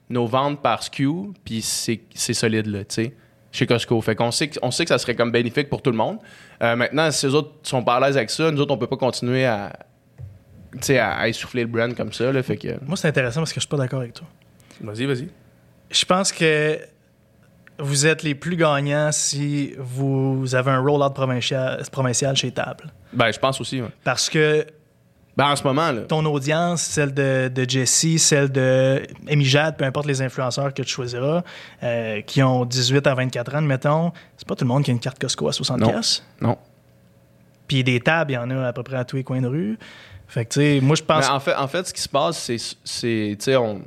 nos ventes par SKU, puis c'est c'est solide, là, tu sais, chez Costco. Fait qu'on sait, que- on sait que ça serait comme bénéfique pour tout le monde. Euh, maintenant, si les autres sont pas à l'aise avec ça, nous autres, on peut pas continuer à, tu sais, à, à essouffler le brand comme ça, là, fait que... Moi, c'est intéressant parce que je suis pas d'accord avec toi. Vas-y, vas-y. Je pense que vous êtes les plus gagnants si vous avez un rollout provincial, provincial chez Table. Ben, je pense aussi, ouais. Parce que Ben, en ce moment, là... ton audience, celle de, de Jessie, celle de Amy Jade, peu importe les influenceurs que tu choisiras, euh, qui ont 18 à 24 ans, mettons, c'est pas tout le monde qui a une carte Costco à 60 Non. Non. Puis des tables, il y en a à peu près à tous les coins de rue. Fait que, tu sais, moi, je pense. Mais en fait, en fait, ce qui se passe, c'est, c'est tu sais, on,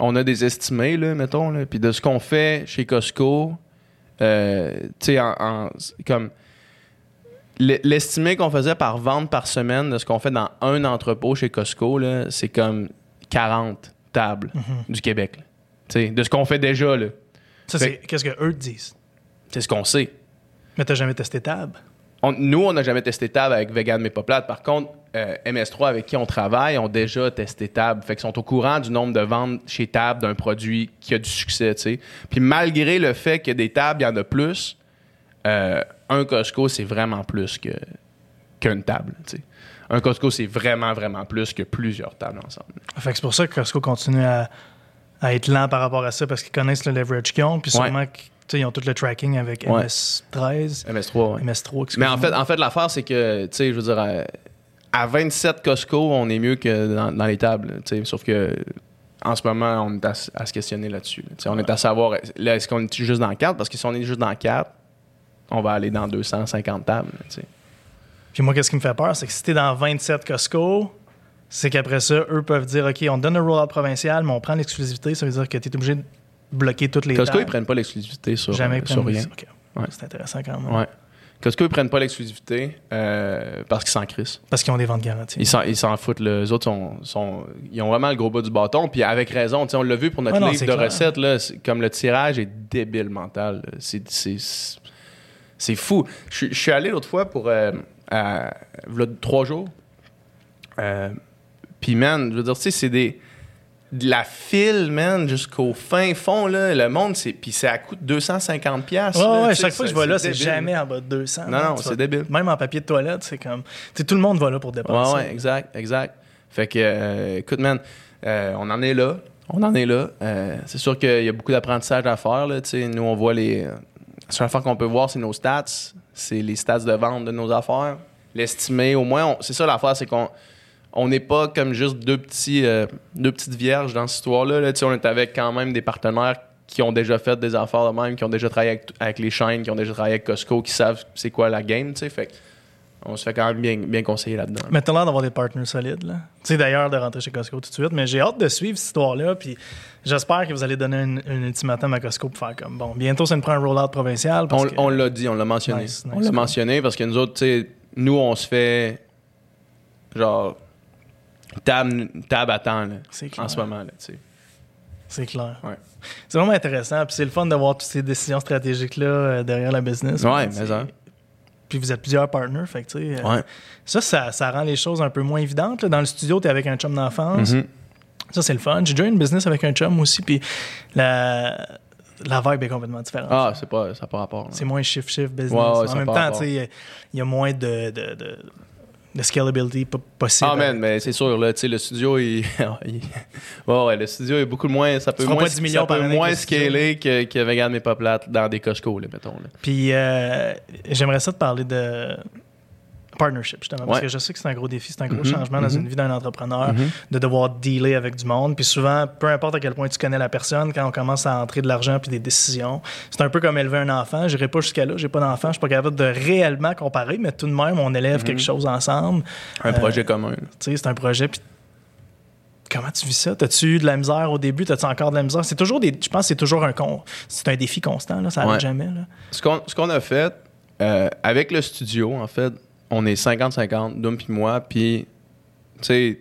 on a des estimés, là, mettons, là, puis de ce qu'on fait chez Costco, euh, tu sais, en, en- comme l'e- l'estimé qu'on faisait par vente par semaine de ce qu'on fait dans un entrepôt chez Costco, c'est comme 40 tables du Québec, là. De ce qu'on fait déjà, là. ça, c'est qu'est-ce que eux disent? C'est ce qu'on sait. Mais t'as jamais testé table? On- nous, on n'a jamais testé Tab avec Vegan mais pas plate. Par contre, euh, MS3 avec qui on travaille ont déjà testé Tab. Fait qu'ils sont au courant du nombre de ventes chez Tab d'un produit qui a du succès, tu sais. Puis malgré le fait que des tables, il y en a plus, euh, un Costco, c'est vraiment plus que qu'une table, tu sais. Un Costco, c'est vraiment, vraiment plus que plusieurs tables ensemble. Fait que c'est pour ça que Costco continue à, à être lent par rapport à ça parce qu'ils connaissent le leverage qu'ils ont. Puis Ouais. sûrement qu'ils ont tout le tracking avec Ouais. MS13, MS3, ouais. MS3. Mais en fait, en fait l'affaire, c'est que, tu sais, je veux dire, à, à 27 Costco, on est mieux que dans, dans les tables. tu sais. Sauf que, en ce moment, on est à, se questionner là-dessus. on est à savoir, là, est-ce qu'on est juste dans 4? Parce que si on est juste dans 4, on va aller dans 250 tables. Puis moi, qu'est-ce qui me fait peur, c'est que si t'es dans 27 Costco, c'est qu'après ça, eux peuvent dire OK, on te donne le rollout provincial, mais on prend l'exclusivité. Ça veut dire que tu es obligé de bloquer toutes les Costco, ils tables. prennent pas l'exclusivité sur, Jamais euh, ils sur rien. Ouais. C'est intéressant quand même. Ouais. Costco, ils prennent pas l'exclusivité euh, parce qu'ils s'en crissent. Parce qu'ils ont des ventes garanties. Ils s'en, ils foutent. là. Les autres, sont, sont- ils ont vraiment le gros bas du bâton. Puis avec raison. On l'a vu pour notre livre de clair. recettes. Là, comme le tirage est débile mental. là. C'est, fou. Je, suis- je suis allé l'autre fois pour... Euh, à- v'là trois jours. Euh, Puis, man, je veux dire, tu sais, c'est des... De la file, man, jusqu'au fin fond, là. Le monde, c'est... Puis ça coûte 250 pièces. Ouais, ouais, chaque fois que je vais là, c'est jamais en bas de 200. Non, non, c'est débile. Même en papier de toilette, c'est comme. Tu tout le monde va là pour dépenser. Ouais, ouais, exact, exact. Fait que, euh, écoute, man, euh, on en est là. On en est là. Euh, c'est sûr qu'il y a beaucoup d'apprentissage à faire. Là, tu sais. nous, on voit les. La seule affaire qu'on peut voir, c'est nos stats. C'est les stats de vente de nos affaires. L'estimer, au moins, on- c'est ça l'affaire, c'est qu'on on n'est pas comme juste deux, petits, euh, deux petites vierges dans cette histoire-là. Là. On est avec quand même des partenaires qui ont déjà fait des affaires de même, qui ont déjà travaillé avec, avec les chaînes, qui ont déjà travaillé avec Costco, qui savent c'est quoi la game. Fait on se fait quand même bien, bien conseiller là-dedans. Mais t'as l'air d'avoir des partenaires solides, là. Tu sais, d'ailleurs, de rentrer chez Costco tout de suite. Mais j'ai hâte de suivre cette histoire-là. Puis j'espère que vous allez donner un, ultimatum à Costco pour faire comme bon. Bientôt, ça nous prend un rollout provincial. Parce On, que- on l'a dit, on l'a mentionné. Nice, on l'a mentionné parce que nous autres, tu sais, nous, on se fait genre tab, tab à temps là, C'est clair. en ce moment. Là, tu sais. C'est clair. Ouais. C'est vraiment intéressant. Puis c'est le fun de voir toutes ces décisions stratégiques-là euh, derrière la business. Ouais, Puis, mais hein. Puis vous êtes plusieurs partners. Fait que, tu sais, euh, Ouais. ça, ça, ça rend les choses un peu moins évidentes. là. Dans le studio, tu es avec un chum d'enfance. Mhm. Ça, c'est le fun. J'ai déjà eu une business avec un chum aussi. Puis la, la vibe est complètement différente. Ah, c'est pas, ça n'a pas rapport. C'est moins shift-shift business. Ouais, en ça même temps, tu sais, il y a moins de, de, de, de scalability po- possible. Ah, man, mais c'est sûr, là, tu sais, le studio, il... il- ouais, le studio est beaucoup moins... Ça peut moins, pas 10 millions ça peut moins scaler que, que Vegan mais pas plate dans des Costco, là, mettons. Là. Puis euh, j'aimerais ça te parler de partnership, justement, parce Ouais. que je sais que c'est un gros défi, c'est un gros Mhm, changement dans une vie d'un entrepreneur, Mhm. de devoir dealer avec du monde. Puis souvent, peu importe à quel point tu connais la personne, quand on commence à entrer de l'argent puis des décisions, c'est un peu comme élever un enfant. Je pas jusqu'à là, j'ai pas d'enfant, je suis pas capable de réellement comparer, mais tout de même, on élève quelque chose ensemble. Un Euh, projet commun. Tu sais, c'est un projet. Puis comment tu vis ça? T'as-tu eu de la misère au début? T'as-tu encore de la misère? C'est toujours des. Je pense que c'est toujours un con. C'est un défi constant, là. Ça n'arrête Ouais. jamais. Là. Ce qu'on qu'on a fait euh, avec le studio, en fait, on est 50-50, Doom puis moi, puis, tu sais,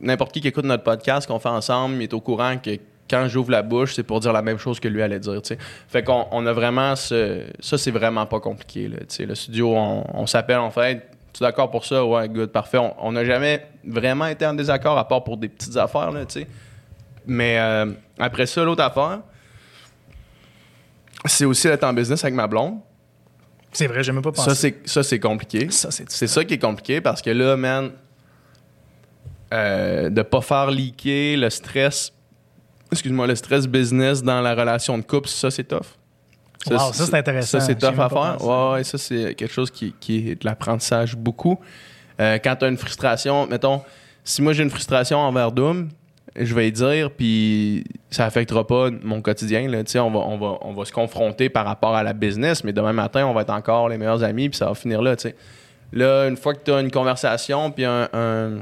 n'importe qui qui écoute notre podcast qu'on fait ensemble, il est au courant que quand j'ouvre la bouche, c'est pour dire la même chose que lui allait dire, tu sais. Fait qu'on on a vraiment ce... Ça, c'est vraiment pas compliqué, là. Le studio, on, s'appelle, on fait... Tu es d'accord pour ça? Ouais, good, parfait. On- n'a jamais vraiment été en désaccord, à part pour des petites affaires, là, tu sais. Mais euh, après ça, l'autre affaire, c'est aussi d'être en business avec ma blonde. C'est vrai, j'ai même pas pensé. Ça, c'est, ça, c'est compliqué. Ça, c'est C'est ça qui est compliqué parce que là, man, euh, de pas faire leaker le stress, excuse-moi, le stress business dans la relation de couple, ça, c'est tough. Wow, ça, c'est intéressant. Ça, c'est tough à faire. ouais, ça, c'est quelque chose qui, qui est de l'apprentissage beaucoup. Euh, quand tu as une frustration, mettons, si moi j'ai une frustration envers Doom, je vais dire, puis ça affectera pas mon quotidien. Là. On, va, on, va, on va se confronter par rapport à la business, mais demain matin, on va être encore les meilleurs amis, puis ça va finir là. Là, une fois que tu as une conversation, puis un,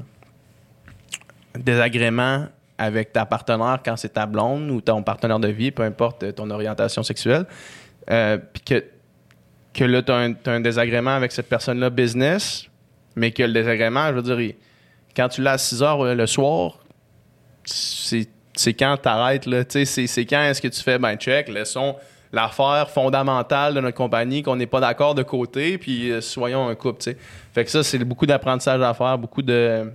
désagrément avec ta partenaire quand c'est ta blonde ou ton partenaire de vie, peu importe ton orientation sexuelle, euh, puis que, que là, tu as, un désagrément avec cette personne-là business, mais que le désagrément, je veux dire, quand tu l'as à 6 heures euh, le soir, c'est quand t'arrêtes, là. Tu sais, c'est- c'est quand est-ce que tu fais, ben, check, laissons l'affaire fondamentale de notre compagnie qu'on n'est pas d'accord de côté, puis euh, soyons un couple, tu sais. Fait que ça, c'est beaucoup d'apprentissage à faire, beaucoup de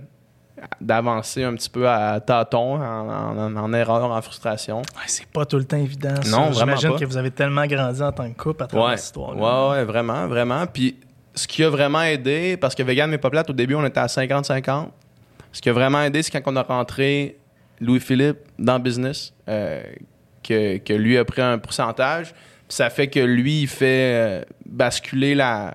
d'avancer un petit peu à tâtons, en, en- en erreur, en frustration. Ouais, c'est pas tout le temps évident. ça. Non, vraiment J'imagine que vous avez tellement grandi en tant que couple à travers Ouais. cette histoire-là. ouais, ouais, vraiment, vraiment. Puis ce qui a vraiment aidé, parce que Vegan mais pas plate, au début, on était à 50-50. Ce qui a vraiment aidé, c'est quand on a rentré Louis-Philippe dans le business, euh, que, que lui a pris un pourcentage. Puis ça fait que lui, il fait euh, basculer la,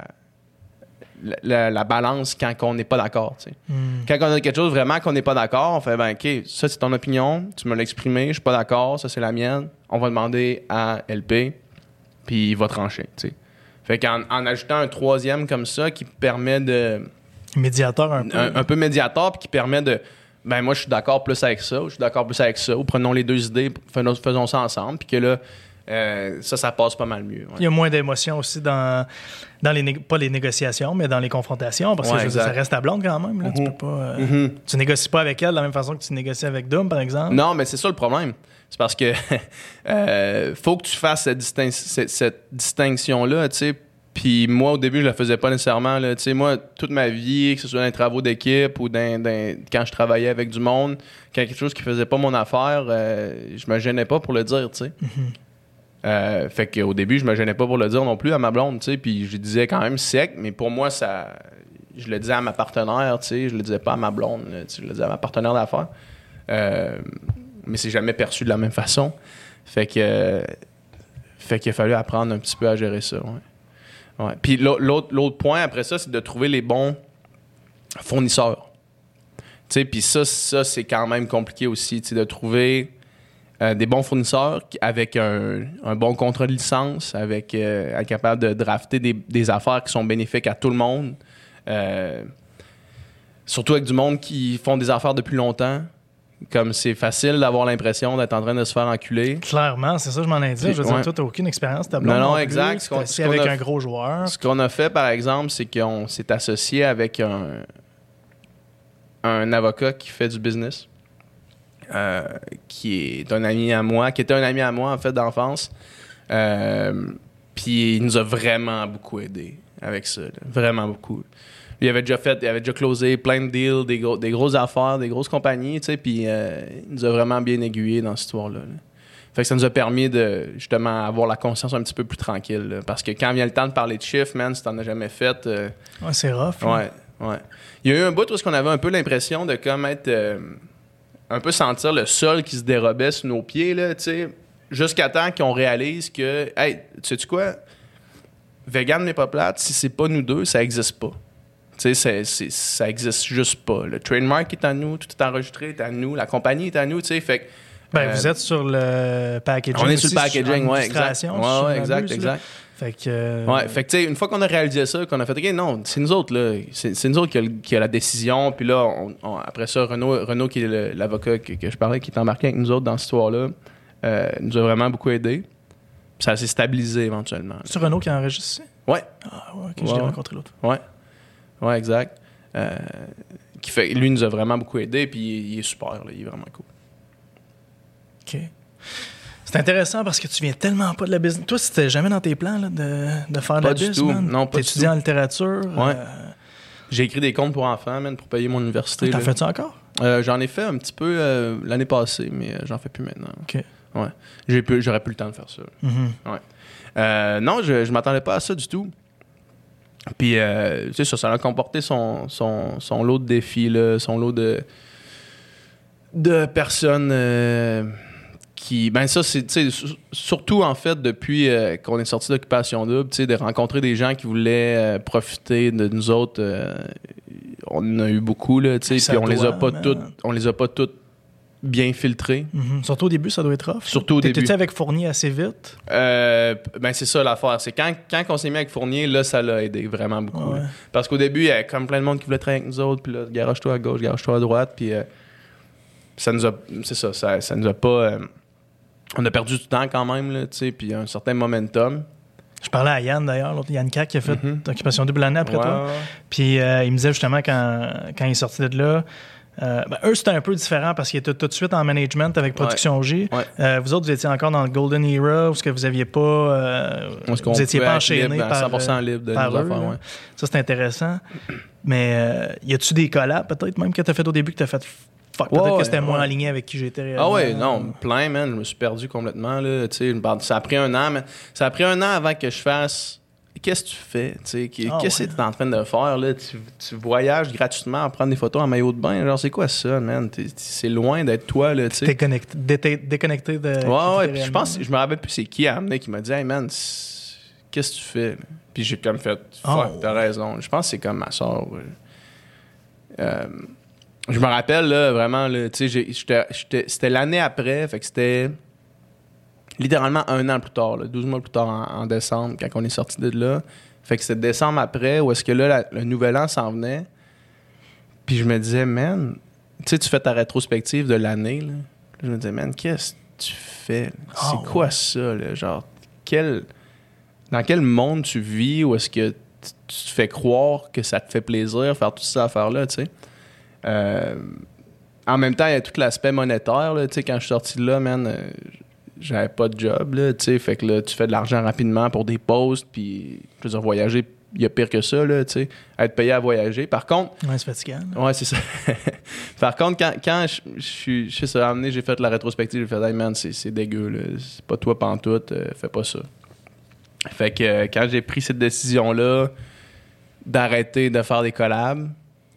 la, la- la balance quand on n'est pas d'accord. Hmm. Quand on a quelque chose vraiment qu'on n'est pas d'accord, on fait ben OK, ça c'est ton opinion, tu me l'as exprimé, je suis pas d'accord, ça c'est la mienne. On va demander à LP, puis il va trancher. Fait qu'en en ajoutant un troisième comme ça qui permet de. Médiateur un peu. un, un peu médiateur, puis qui permet de. Ben moi je suis d'accord plus avec ça, je suis d'accord plus avec ça, ou prenons les deux idées, faisons, faisons ça ensemble, puis que là, euh, ça, ça passe pas mal mieux. ouais. Il y a moins d'émotions aussi dans, dans les pas les négociations, mais dans les confrontations, parce que Ouais, je ça reste ta blonde quand même. Là. Tu Mhm. peux pas. euh, Mhm. Tu négocies pas avec elle de la même façon que tu négocies avec Doom, par exemple. Non, mais c'est ça le problème. C'est parce que euh, faut que tu fasses cette, distinc- cette- cette distinction-là, tu sais. Puis moi, au début, je la faisais pas nécessairement. Tu sais, moi, toute ma vie, que ce soit dans les travaux d'équipe ou dans, dans- quand je travaillais avec du monde, quand quelque chose qui faisait pas mon affaire, euh, je me gênais pas pour le dire, tu sais. Euh, fait qu'au début, je me gênais pas pour le dire non plus à ma blonde, tu sais. Puis je le disais quand même sec, mais pour moi, ça... Je le disais à ma partenaire, tu sais. Je le disais pas à ma blonde, tu sais, Je le disais à ma partenaire d'affaires. Euh, mais c'est jamais perçu de la même façon. Fait que... fait qu'il a fallu apprendre un petit peu à gérer ça, ouais. Puis l'au- l'autre point après ça, c'est de trouver les bons fournisseurs. Puis ça, ça c'est quand même compliqué aussi, de trouver euh, des bons fournisseurs avec un, bon contrat de licence, avec euh, être capable de drafter des, des affaires qui sont bénéfiques à tout le monde. Euh, surtout avec du monde qui font des affaires depuis longtemps. Comme c'est facile d'avoir l'impression d'être en train de se faire enculer. Clairement, c'est ça que je m'en ai dit. Je veux Ouais. dire, toi, t'as aucune expérience, ta blonde Non, non, plus. exact. Tu Ce avec a- un gros joueur. Ce qu'on a fait, par exemple, c'est qu'on s'est associé avec un, un avocat qui fait du business, euh, qui est un ami à moi, qui était un ami à moi, en fait, d'enfance. Euh, Puis il nous a vraiment beaucoup aidé avec ça. là. Vraiment beaucoup. Il avait déjà fait, il avait déjà closé plein de deals, des, gros, des grosses affaires, des grosses compagnies, tu sais, puis euh, il nous a vraiment bien aiguillés dans cette histoire-là. là. Fait que ça nous a permis de justement avoir la conscience un petit peu plus tranquille. là. parce que quand vient le temps de parler de chiffres, man, si t'en as jamais fait, euh, Ouais, c'est rough. là. Ouais, ouais. Il y a eu un bout où on avait un peu l'impression de comme être euh, un peu sentir le sol qui se dérobait sous nos pieds là, tu sais, jusqu'à temps qu'on réalise que hey, tu sais quoi? Vegan mais pas plate, si c'est pas nous deux, ça existe pas. Tu sais, ça existe juste pas. Le trademark est à nous, tout est enregistré, est à nous, la compagnie est à nous, tu sais, fait que, Ben, euh, vous êtes sur le packaging. on est sur aussi, le packaging, ouais, exact. Ouais, exact, là. exact. Fait que. euh, Ouais, fait que tu sais, une fois qu'on a réalisé ça, qu'on a fait, OK, non, c'est nous autres, là. C'est nous autres qui a, qui a la décision. Puis là, on- on- après ça, Renaud, Renaud qui est l'avocat que, que je parlais, qui est embarqué avec nous autres dans cette histoire-là, euh, nous a vraiment beaucoup aidé. Puis ça s'est stabilisé éventuellement. C'est Renault qui enregistre ici? Ouais, Ah, ouais, ok, je Ouais, l'ai rencontré l'autre. ouais. Ouais, exact. Euh, qui fait, lui, nous a vraiment beaucoup aidé. Puis il, il est super, là, il est vraiment cool. OK. C'est intéressant parce que tu viens tellement pas de la business. Toi, c'était jamais dans tes plans là, de, de faire de Pas la du business, tout. man? Non, pas du T'étudies tout. en littérature. Ouais. euh, J'ai écrit des comptes pour enfants, man, pour payer mon université. T'en fais-tu encore? Euh, j'en ai fait un petit peu euh, l'année passée, mais j'en fais plus maintenant. OK. Ouais. J'ai plus- J'aurais plus le temps de faire ça. Mhm. Euh, non, je, je m'attendais pas à ça du tout. Puis, euh, tu sais, ça, ça a comporté son, son, son lot de défis, là, son lot de, de personnes euh, qui. Ben, ça, c'est, tu sais, sur- surtout, en fait, depuis euh, qu'on est sorti d'Occupation Double, tu sais, de rencontrer des gens qui voulaient profiter de nous autres. on en a eu beaucoup, là, tu sais, Ça puis on les a pas toutes, on les a pas toutes bien filtrées. Mhm. Surtout au début, ça doit être rough. Surtout au début. avec Fournier assez vite? Euh, ben c'est ça l'affaire. C'est quand, quand on s'est mis avec Fournier, là, ça l'a aidé vraiment beaucoup. Ouais. Parce qu'au début, il y avait comme plein de monde qui voulait travailler avec nous autres, puis là, garage-toi à gauche, garage-toi à droite, puis euh, ça nous a. C'est ça, ça, ça nous a pas. euh, on a perdu du temps quand même, là, tu sais, puis un certain momentum. Je parlais à Yann d'ailleurs, l'autre Yann Cac qui a fait Mhm. Occupation double année après Ouais, toi. Puis il me disait justement quand, quand il est sorti de là, euh, ben, eux c'était un peu différent parce qu'ils étaient tout de suite en management avec Production G. Ouais. Euh, vous autres, vous étiez encore dans le Golden Era où ce que vous aviez pas, euh, vous étiez pas enchaîné par, 100% euh, libre de par nos eux, affaires, ouais. Ça c'est intéressant. Mais y a-tu des collabs peut-être même que t'as fait au début que t'as fait fuck peut-être que c'était moins ouais. aligné avec qui j'étais Ah réellement. ouais, non, plein, man. Je me suis perdu complètement, là. Tu ça a pris un an, mais ça a pris un an avant que je fasse. Qu'est-ce que tu fais? Tu Ah Qu'est-ce ouais. que tu es en train de faire, là? Tu, tu voyages gratuitement à prendre des photos en maillot de bain. Genre, c'est quoi ça, man? T'es- C'est loin d'être toi, là, tu sais. Déconnecté, de. Ouais, ouais, puis je pense, je me rappelle plus c'est qui a amené qui m'a dit, hey man, qu'est-ce que tu fais? Puis j'ai comme fait, fuck, Oh. t'as raison. Je pense que c'est comme ma soeur. je me rappelle, là, vraiment, là, tu sais, c'était l'année après, fait que c'était littéralement un an plus tard, là, 12 mois plus tard, en, en décembre, quand on est sorti de là. Fait que c'était décembre après, où est-ce que là, la- le nouvel an s'en venait. Puis je me disais, man, tu sais, tu fais ta rétrospective de l'année, là. Je me disais, man, qu'est-ce que tu fais? Ah, C'est quoi ça, là? Genre, quel... dans quel monde tu vis où est-ce que tu tu te fais croire que ça te fait plaisir faire tout ça affaire-là, tu sais? Euh, en même temps, il y a tout l'aspect monétaire, là, tu sais, quand je suis sorti de là, man, euh, j'avais pas de job, là, tu sais, fait que là, tu fais de l'argent rapidement pour des posts, puis, je veux dire, voyager, il y a pire que ça, là, tu sais, être payé à voyager. Par contre, Ouais, c'est fatigant. Ouais, c'est ça. Par contre, quand, quand je, suis, je sais ça, amené, j'ai fait la rétrospective, j'ai fait, hey man, c'est, c'est dégueu, là. C'est pas toi pantoute, euh, fais pas ça. Fait que euh, quand j'ai pris cette décision-là d'arrêter de faire des collabs,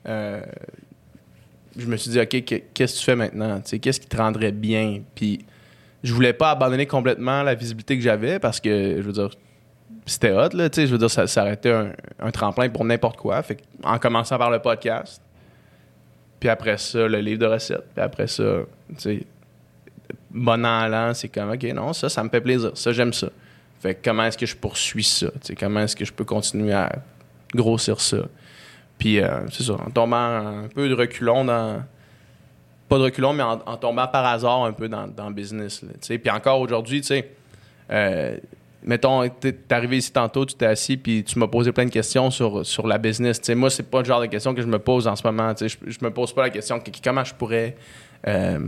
euh, je me suis dit, OK, que- qu'est-ce que tu fais maintenant? Tu sais, qu'est-ce qui te rendrait bien? Puis je voulais pas abandonner complètement la visibilité que j'avais parce que, je veux dire, c'était hot, là, tu sais, je veux dire, ça, ça été un, un tremplin pour n'importe quoi. Fait en commençant par le podcast, puis après ça, le livre de recettes, puis après ça, tu sais, bon an l'an, c'est comme, OK, non, ça, ça me fait plaisir, ça, j'aime ça. Fait comment est-ce que je poursuis ça? Tu sais, comment est-ce que je peux continuer à grossir ça? Puis, euh, c'est ça, en tombant un peu de reculons dans. Pas de reculons, mais en, tombant par hasard un peu dans, le business. Puis encore aujourd'hui, tu sais, euh, mettons, t'es arrivé ici tantôt, tu t'es assis, puis tu m'as posé plein de questions sur, sur la business. Tu sais, moi, c'est pas le genre de questions que je me pose en ce moment. Je, je me pose pas la question que- comment je pourrais euh,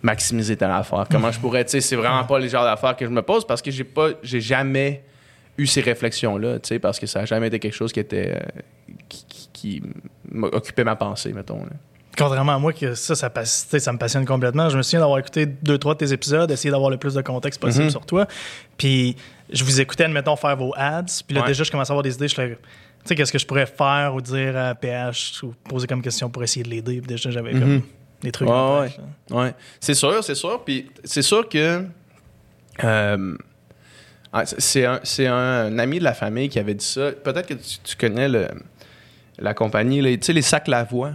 maximiser telle affaire? Comment je pourrais, tu sais, c'est vraiment pas les genres d'affaires que je me pose parce que j'ai pas, j'ai jamais eu ces réflexions-là, tu sais, parce que ça a jamais été quelque chose qui était, euh, qui, qui- m'occupait ma pensée, mettons. Contrairement à moi, que ça, ça, passe- ça me passionne complètement. Je me souviens d'avoir écouté deux, trois de tes épisodes, essayer d'avoir le plus de contexte possible Mhm. sur toi. Puis je vous écoutais, admettons, faire vos ads. Puis là, Ouais. déjà, je commençais à avoir des idées. Je suis là, tu sais, qu'est-ce que je pourrais faire ou dire à PH ou poser comme question pour essayer de l'aider. Puis déjà, j'avais comme Mhm. des trucs. Ouais, ouais. c'est sûr, c'est sûr. Puis c'est sûr que euh, ah, c'est- un, c'est un ami de la famille qui avait dit ça. Peut-être que tu, tu connais le, la compagnie, là, tu sais, les sacs Lavoie.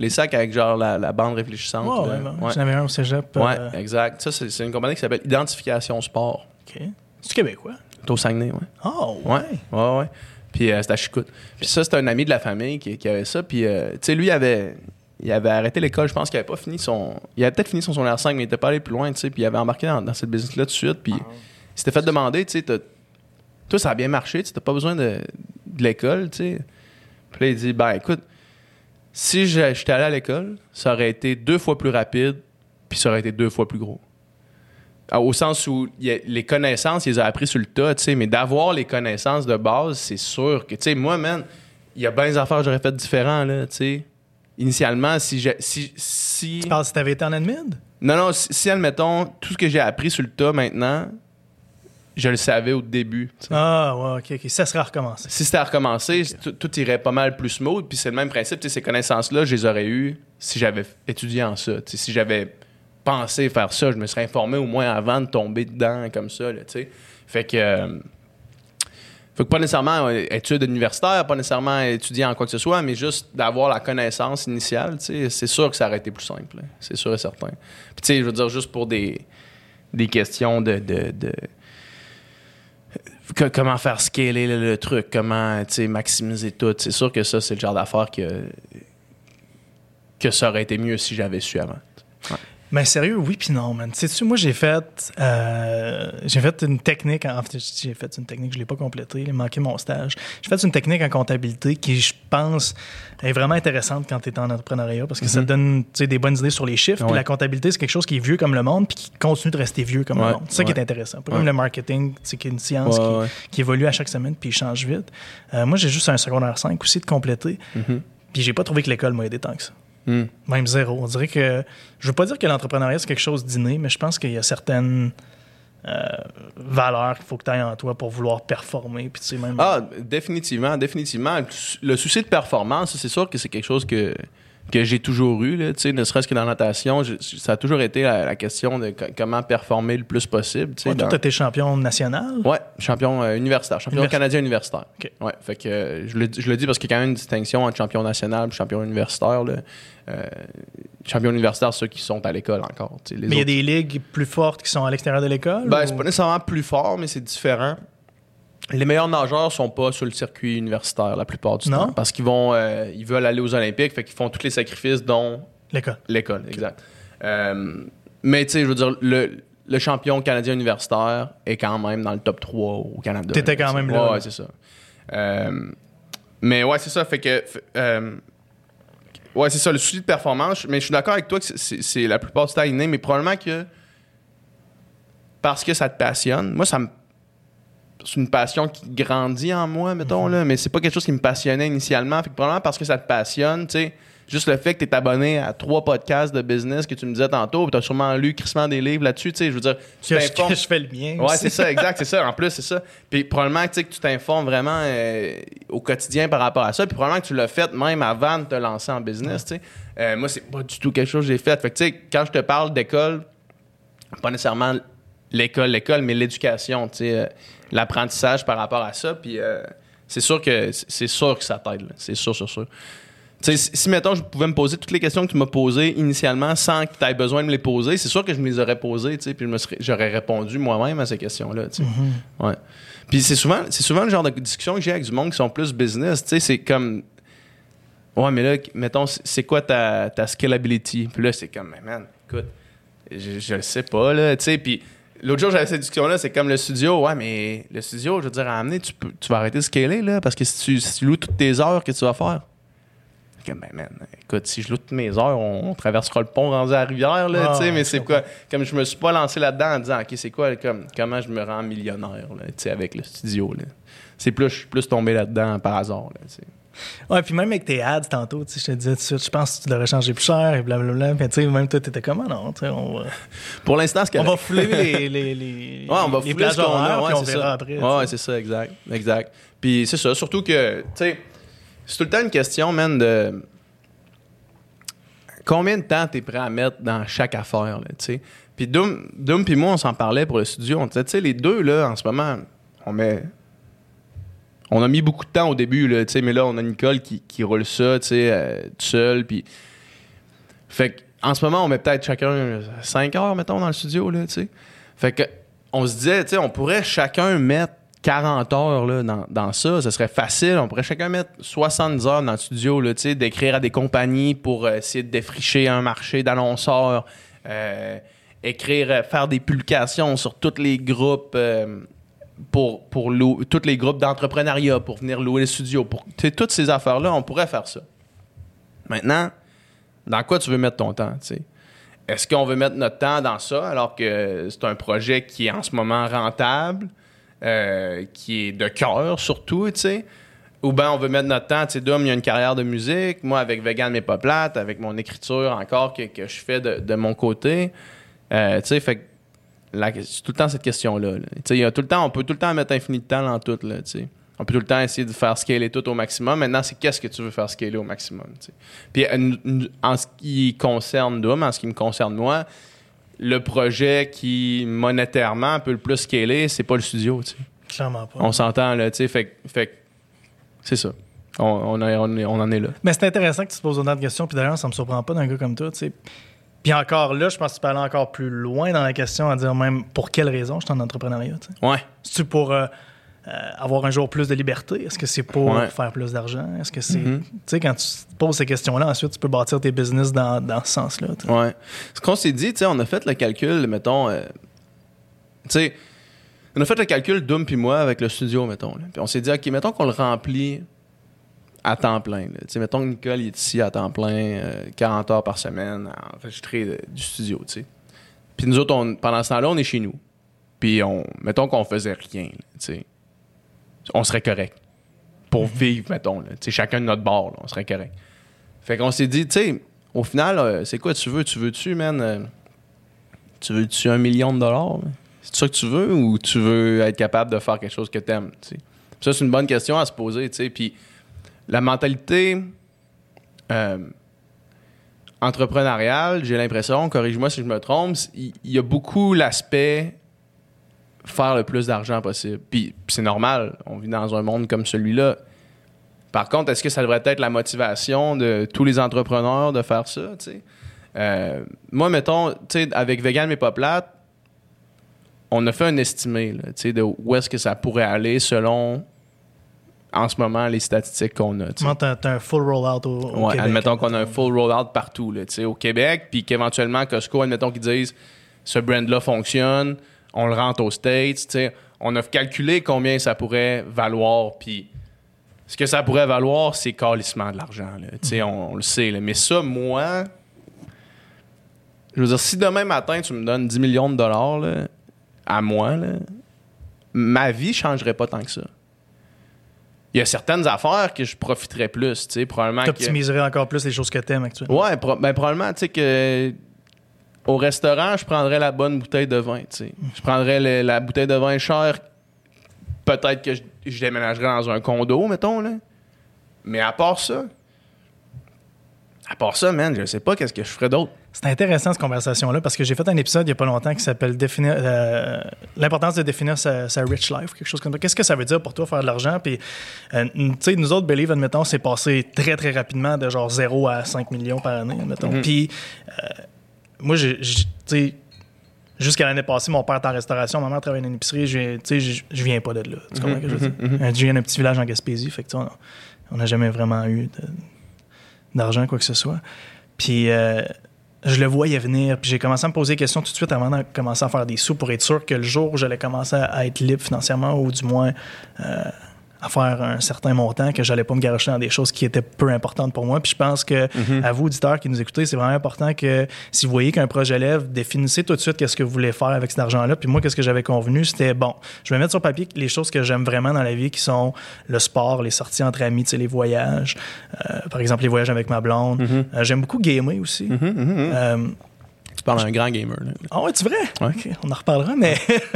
Les sacs avec genre la, la bande réfléchissante. Ouais, là. ouais, ouais. Ouais. J'en avais un au cégep. Ouais, euh, exact. Ça, c'est c'est une compagnie qui s'appelle Identification Sport. OK. C'est québécois? C'est au Saguenay, ouais. Oh, Ouais, ouais, ouais. Puis euh, c'était à Chicoute. Puis ça, c'était un ami de la famille qui, qui avait ça. Puis, euh, tu sais, lui, il avait, il avait arrêté l'école. Je pense qu'il avait pas fini son. Il avait peut-être fini son secondaire 5, mais il était pas allé plus loin, tu sais. Puis il avait embarqué dans, dans cette business-là tout de suite. Puis il s'était fait demander, tu sais, toi, ça a bien marché, tu t'as pas besoin de, de l'école, tu sais. Puis là, il dit, ben écoute, si j'étais allé à l'école, ça aurait été deux fois plus rapide, puis ça aurait été deux fois plus gros. Ah, Au sens où a- les connaissances, il les a appris sur le tas, tu sais, mais d'avoir les connaissances de base, c'est sûr que, tu sais, moi, man, il y a bien des affaires que j'aurais fait différents, là, tu sais. Initialement, si j'ai. Si, si... Tu parles si t'avais été en admin? Non, non, si, si, admettons, tout ce que j'ai appris sur le tas maintenant, je le savais au début. Ah, ouais, OK, OK. Ça sera recommencé. Si c'était à recommencer, tout, tout irait pas mal plus smooth. Puis c'est le même principe. tu sais, Ces connaissances-là, je les aurais eues si j'avais étudié en ça. Tu sais, Si j'avais pensé faire ça, je me serais informé au moins avant de tomber dedans comme ça. Là, tu sais. fait que. euh, faut que pas nécessairement euh, études universitaires, pas nécessairement étudier en quoi que ce soit, mais juste d'avoir la connaissance initiale, tu sais, c'est sûr que ça aurait été plus simple. C'est sûr et certain. Puis tu sais, je veux dire, juste pour des, des questions de- de- de comment faire scaler le, le truc, comment maximiser tout. C'est sûr que ça, c'est le genre d'affaire que, que ça aurait été mieux si j'avais su avant. Mais sérieux, oui puis non, man. Sais-tu, moi, j'ai fait, euh, j'ai fait une technique, en fait, j'ai fait une technique, je l'ai pas complétée, il manquait mon stage. J'ai fait une technique en comptabilité qui, je pense, est vraiment intéressante quand tu es en entrepreneuriat parce que ça te donne des bonnes idées sur les chiffres. Puis Mhm. La comptabilité, c'est quelque chose qui est vieux comme le monde puis qui continue de rester vieux comme Ouais, le monde. C'est ça qui est intéressant. Pas comme le marketing, c'est qui est une science qui, évolue à chaque semaine puis il change vite. Euh, moi, j'ai juste un secondaire 5 aussi de compléter. Mhm. Puis j'ai pas trouvé que l'école m'a aidé tant que ça. Hmm. Même zéro. On dirait que. Je veux pas dire que l'entrepreneuriat, c'est quelque chose d'inné, mais je pense qu'il y a certaines euh, valeurs qu'il faut que tu aies en toi pour vouloir performer. Puis, même. Ah, définitivement, définitivement. Le souci de performance, c'est sûr que c'est quelque chose que, que j'ai toujours eu, là, tu ne serait-ce que dans la natation. je- ça a toujours été la, la question de co- comment performer le plus possible. tu Ouais, toi, dans- tu étais champion national? Champion euh, universitaire, champion Universitaire. canadien universitaire. Ouais, fait que euh, je, le, je le dis parce qu'il y a quand même une distinction entre champion national et champion universitaire. Là. Euh, champion universitaire, ceux qui sont à l'école encore. tu Mais il y a des ligues plus fortes qui sont à l'extérieur de l'école. Ben, ou- c'est pas nécessairement plus fort, mais c'est différent. Les meilleurs nageurs sont pas sur le circuit universitaire la plupart du Non? temps parce qu'ils vont euh, ils veulent aller aux Olympiques, fait qu'ils font tous les sacrifices dont L'école. l'école, exact. Euh, mais tu sais, je veux dire, le, le champion canadien universitaire est quand même dans le top 3 au Canada. T'étais quand même là. Ouais, c'est ça. Euh, mais ouais, c'est ça. Fait que. ouais, c'est ça, le souci de performance. Mais je suis d'accord avec toi que c'est la plupart du temps inné, mais probablement que. Parce que ça te passionne. Moi, ça me. C'est une passion qui grandit en moi, mettons, là, mais c'est pas quelque chose qui me passionnait initialement. Fait que probablement parce que ça te passionne, tu sais. Juste le fait que tu es abonné à trois podcasts de business que tu me disais tantôt, tu as sûrement lu crissement des livres là-dessus, tu sais. Je veux dire, tu t'informes- que je fais le mien. Ouais, c'est ça, exact, c'est ça. En plus, c'est ça. Puis probablement tu sais, que tu t'informes vraiment euh, au quotidien par rapport à ça. Puis probablement que tu l'as fait même avant de te lancer en business, tu sais. Euh, moi, c'est pas du tout quelque chose que j'ai fait. Fait que, tu sais, quand je te parle d'école, pas nécessairement l'école, l'école, mais l'éducation, tu sais, euh, l'apprentissage par rapport à ça. Puis euh, c'est sûr que c'est sûr que ça t'aide, c'est sûr, sûr, sûr. Si, mettons, je pouvais me poser toutes les questions que tu m'as posées initialement sans que tu aies besoin de me les poser, c'est sûr que je me les aurais posées, tu puis j'aurais répondu moi-même à ces questions-là, sais. Ouais. Puis c'est souvent, c'est souvent le genre de discussion que j'ai avec du monde qui sont plus business, tu sais, c'est comme... Ouais, mais là, mettons, c'est quoi ta, ta scalability? Puis là, c'est comme, mais man, écoute, je, je le sais pas, là, tu sais, puis... L'autre jour, j'avais cette discussion-là, c'est comme le studio. Ouais, mais le studio, je veux dire, à amener, tu, peux, tu vas arrêter de scaler, là, parce que si tu, si tu loues toutes tes heures, que tu vas faire? Ben, man, écoute, si je loue toutes mes heures, on, on traversera le pont rendu à la rivière, là, Ah, tu sais, mais je c'est quoi? Comme je me suis pas lancé là-dedans en disant, OK, c'est quoi, comme, comment je me rends millionnaire, là, tu sais, avec le studio, là. C'est plus, je suis plus tombé là-dedans par hasard, là, tu sais. Ouais, puis même avec tes ads tantôt, tu sais, je te disais tout de suite, je pense que tu devrais changer plus cher et blablabla. Puis tu sais, même toi, t'étais comment, non? Tu sais, on va, Pour l'instant, c'est on va fouler les, les, les, Ouais, on va les fouler plages qu'on a, horaires, ouais, on c'est verra ça. après. Ouais, c'est ça, exact. Exact. Puis c'est ça, surtout que, tu sais, c'est tout le temps une question, man, de combien de temps t'es prêt à mettre dans chaque affaire, là, tu sais. Puis Doom, Doom puis moi, on s'en parlait pour le studio. On disait, tu sais, les deux, là, en ce moment, on met... On a mis beaucoup de temps au début, mais là, on a Nicole qui, qui roule ça, tu sais, euh, tout seul, puis... Fait en ce moment, on met peut-être chacun 5 heures, mettons, dans le studio, là, tu. Fait que, on se disait, tu on pourrait chacun mettre 40 heures là, dans, ça. Ce serait facile. On pourrait chacun mettre 70 heures dans le studio, là, d'écrire à des compagnies pour euh, essayer de défricher un marché d'annonceurs, euh, écrire, faire des publications sur tous les groupes. Pour, pour lou- tous les groupes d'entrepreneuriat, pour venir louer les studios, pour toutes ces affaires-là, on pourrait faire ça. Maintenant, dans quoi tu veux mettre ton temps? Est-ce qu'on veut mettre notre temps dans ça alors que c'est un projet qui est en ce moment rentable, euh, qui est de cœur surtout, tu sais? Ou bien on veut mettre notre temps, tu sais, Dom, il y a une carrière de musique, moi avec Vegan mais pas plate, avec mon écriture encore que, que je fais de, de mon côté. Euh, tu sais, fait c'est tout le temps cette question-là. là. Tout le temps, on peut tout le temps mettre infini de temps dans tout, là. On peut tout le temps essayer de faire scaler tout au maximum. Maintenant, c'est qu'est-ce que tu veux faire scaler au maximum, tu sais. Puis euh, en ce qui concerne Doom, en ce qui me concerne moi, le projet qui monétairement peut le plus scaler, c'est pas le studio. Clairement pas. On s'entend là, tu sais, fait, que- fait c'est ça. On, on, on en est là. Mais c'est intéressant que tu te poses autant de questions, puis d'ailleurs, ça me surprend pas d'un gars comme toi, tu sais. Puis encore là, je pense que tu peux aller encore plus loin dans la question à dire même pour quelle raison je suis en entrepreneuriat. Ouais. C'est-tu pour euh, euh, avoir un jour plus de liberté? Est-ce que c'est pour Ouais. faire plus d'argent? Est-ce que c'est... Mhm. Tu sais, quand tu te poses ces questions-là, ensuite, tu peux bâtir tes business dans, dans ce sens-là. Ouais. Ce qu'on s'est dit, tu sais, on a fait le calcul, mettons, euh, tu sais, on a fait le calcul Doom puis moi avec le studio, mettons. là. Puis on s'est dit, OK, mettons qu'on le remplit à temps plein. Tu sais, mettons que Nicole est ici à temps plein, euh, 40 heures par semaine, à enregistrer euh, du studio, tu sais. Puis nous autres, on- pendant ce temps-là, on est chez nous. Puis on, mettons qu'on faisait rien, là, tu sais. On serait correct. Pour vivre, mettons, là. Tu sais, chacun de notre bord, là, on serait correct. Fait qu'on s'est dit, tu sais, au final, euh, c'est quoi tu veux? Tu veux-tu, man? euh, tu veux-tu un million de dollars? man? C'est ça que tu veux ou tu veux être capable de faire quelque chose que t'aimes? tu sais? Ça, c'est une bonne question à se poser, tu sais. Puis la mentalité euh, entrepreneuriale, j'ai l'impression, corrige-moi si je me trompe, il y, a beaucoup l'aspect faire le plus d'argent possible. Puis, c'est normal, on vit dans un monde comme celui-là. Par contre, est-ce que ça devrait être la motivation de tous les entrepreneurs de faire ça? Euh, moi, mettons, avec Vegan mais pas plate, on a fait un estimé, de où est-ce que ça pourrait aller selon, en ce moment, les statistiques qu'on a, tu t'as t'as un full rollout au, au Ouais, Québec? admettons qu'on a un full rollout partout, là, au Québec, puis qu'éventuellement, Costco, admettons qu'ils disent ce brand-là fonctionne, on le rentre aux States. On a calculé combien ça pourrait valoir, puis ce que ça pourrait valoir, c'est calissement de l'argent, sais, on, on le sait, là. Mais ça, moi, je veux dire, si demain matin, tu me donnes 10 millions de dollars, là, à moi, là, ma vie changerait pas tant que ça. Il y a certaines affaires que je profiterais plus, tu sais, probablement que... T'optimiserais encore plus les choses que t'aimes actuellement. Ouais, pro- ben, probablement, tu sais, que au restaurant, je prendrais la bonne bouteille de vin, tu sais. Je prendrais le- la bouteille de vin chère. Peut-être que je, je déménagerais dans un condo, mettons, là. Mais à part ça, à part ça, man, je sais pas qu'est-ce que je ferais d'autre. C'est intéressant cette conversation-là parce que j'ai fait un épisode il n'y a pas longtemps qui s'appelle Définir euh, l'importance de définir sa, sa rich life, quelque chose comme ça. Qu'est-ce que ça veut dire pour toi faire de l'argent? Puis, euh, tu sais, nous autres, Believe, admettons, c'est passé très, très rapidement de genre 0 à 5 millions par année, admettons. Mhm. Puis, euh, moi, j'ai, tu sais, jusqu'à l'année passée, mon père était en restauration, ma mère travaillait dans une épicerie, j'ai- tu sais, je je viens pas de là. Tu comprends ce que je veux dire? Euh, Je viens d'un petit village en Gaspésie, fait que, on- n'a jamais vraiment eu d'argent, quoi que ce soit. Puis, euh, je le voyais venir, puis j'ai commencé à me poser des questions tout de suite avant de commencer à faire des sous pour être sûr que le jour où j'allais commencer à être libre financièrement ou du moins euh, à faire un certain montant, que j'allais pas me garocher dans des choses qui étaient peu importantes pour moi. Puis je pense que à vous, auditeurs qui nous écoutez, c'est vraiment important que si vous voyez qu'un projet lève, définissez tout de suite qu'est-ce que vous voulez faire avec cet argent-là. Puis moi, qu'est-ce que j'avais convenu, c'était bon, je vais mettre sur papier les choses que j'aime vraiment dans la vie, qui sont le sport, les sorties entre amis, tu sais, les voyages. Euh, par exemple, les voyages avec ma blonde. Euh, j'aime beaucoup gamer aussi. Euh, Tu parles d'un grand gamer, là. ah ouais, tu vrai? Ouais. On en reparlera, mais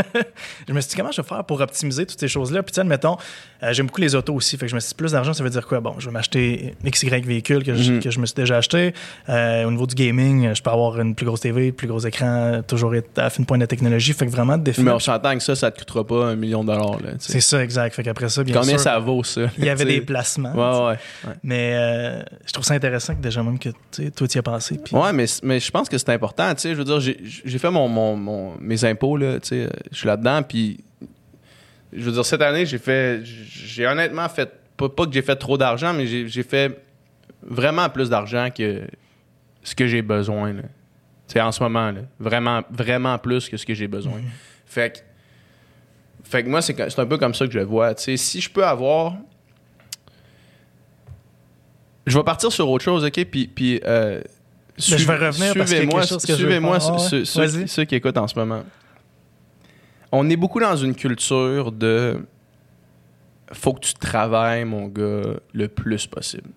je me suis dit comment je vais faire pour optimiser toutes ces choses-là? Puis, tu sais, admettons, euh, j'aime beaucoup les autos aussi. Fait que je me suis dit, plus d'argent, ça veut dire quoi? Bon, je vais m'acheter XY véhicule que, je, Mhm. que je me suis déjà acheté. Euh, au niveau du gaming, je peux avoir une plus grosse TV, plus gros écran, toujours être à fin point de technologie. Fait que vraiment, de Mais on s'entend que ça, ça te coûtera pas un million de dollars. C'est ça, exact. Fait qu'après ça, bien Combien sûr, ça vaut, ça? il y avait des placements. Ouais, ouais. ouais. Mais euh, je trouve ça intéressant que déjà même que toi, tu y as pensé. Puis, Ouais, mais, mais je pense que c'est important. Tu sais, je veux dire, j'ai- fait mon, mon- mon- mes impôts, là, tu sais, euh, je suis là-dedans, puis je veux dire, cette année, j'ai fait, j'ai honnêtement fait, pas, pas que j'ai fait trop d'argent, mais j'ai fait vraiment plus d'argent que ce que j'ai besoin, là. Tu sais, en ce moment, là. Vraiment, vraiment plus que ce que j'ai besoin. Fait que, fait que moi, c'est un peu comme ça que je le vois. Tu sais, si je peux avoir je vais partir sur autre chose, OK? Puis, puis euh, Ben, je vais revenir suivez-moi, suivez-moi. Ah ceux qui écoutent en ce moment. On est beaucoup dans une culture de faut que tu travailles, mon gars, le plus possible.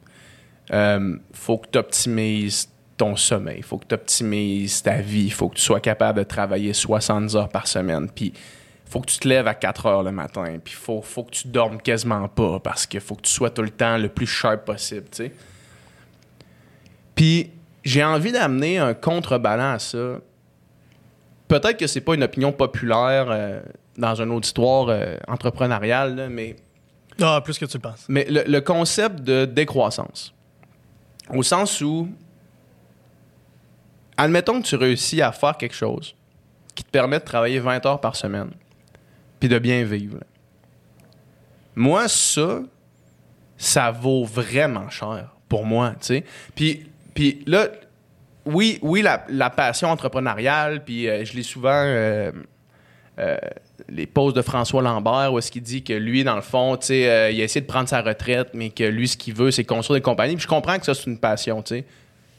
Euh, faut que tu optimises ton sommeil, faut que tu optimises ta vie, faut que tu sois capable de travailler 60 heures par semaine. Puis faut que tu te lèves à 4 heures le matin, puis faut, faut que tu dormes quasiment pas parce qu'il faut que tu sois tout le temps le plus sharp possible, tu sais. Puis j'ai envie d'amener un contrebalan à ça. Peut-être que c'est pas une opinion populaire euh, dans un auditoire euh, entrepreneurial, là, mais Ah, plus que tu le penses. mais le, le concept de décroissance. Au sens où, admettons que tu réussis à faire quelque chose qui te permet de travailler 20 heures par semaine, puis de bien vivre. Moi, ça, ça vaut vraiment cher pour moi, tu sais. Puis, puis là, oui, oui, la, la passion entrepreneuriale, puis euh, je lis souvent euh, euh, les posts de François Lambert où est-ce qu'il dit que lui, dans le fond, tu sais, euh, il a essayé de prendre sa retraite, mais que lui, ce qu'il veut, c'est construire des compagnies. Puis je comprends que ça, c'est une passion, tu sais.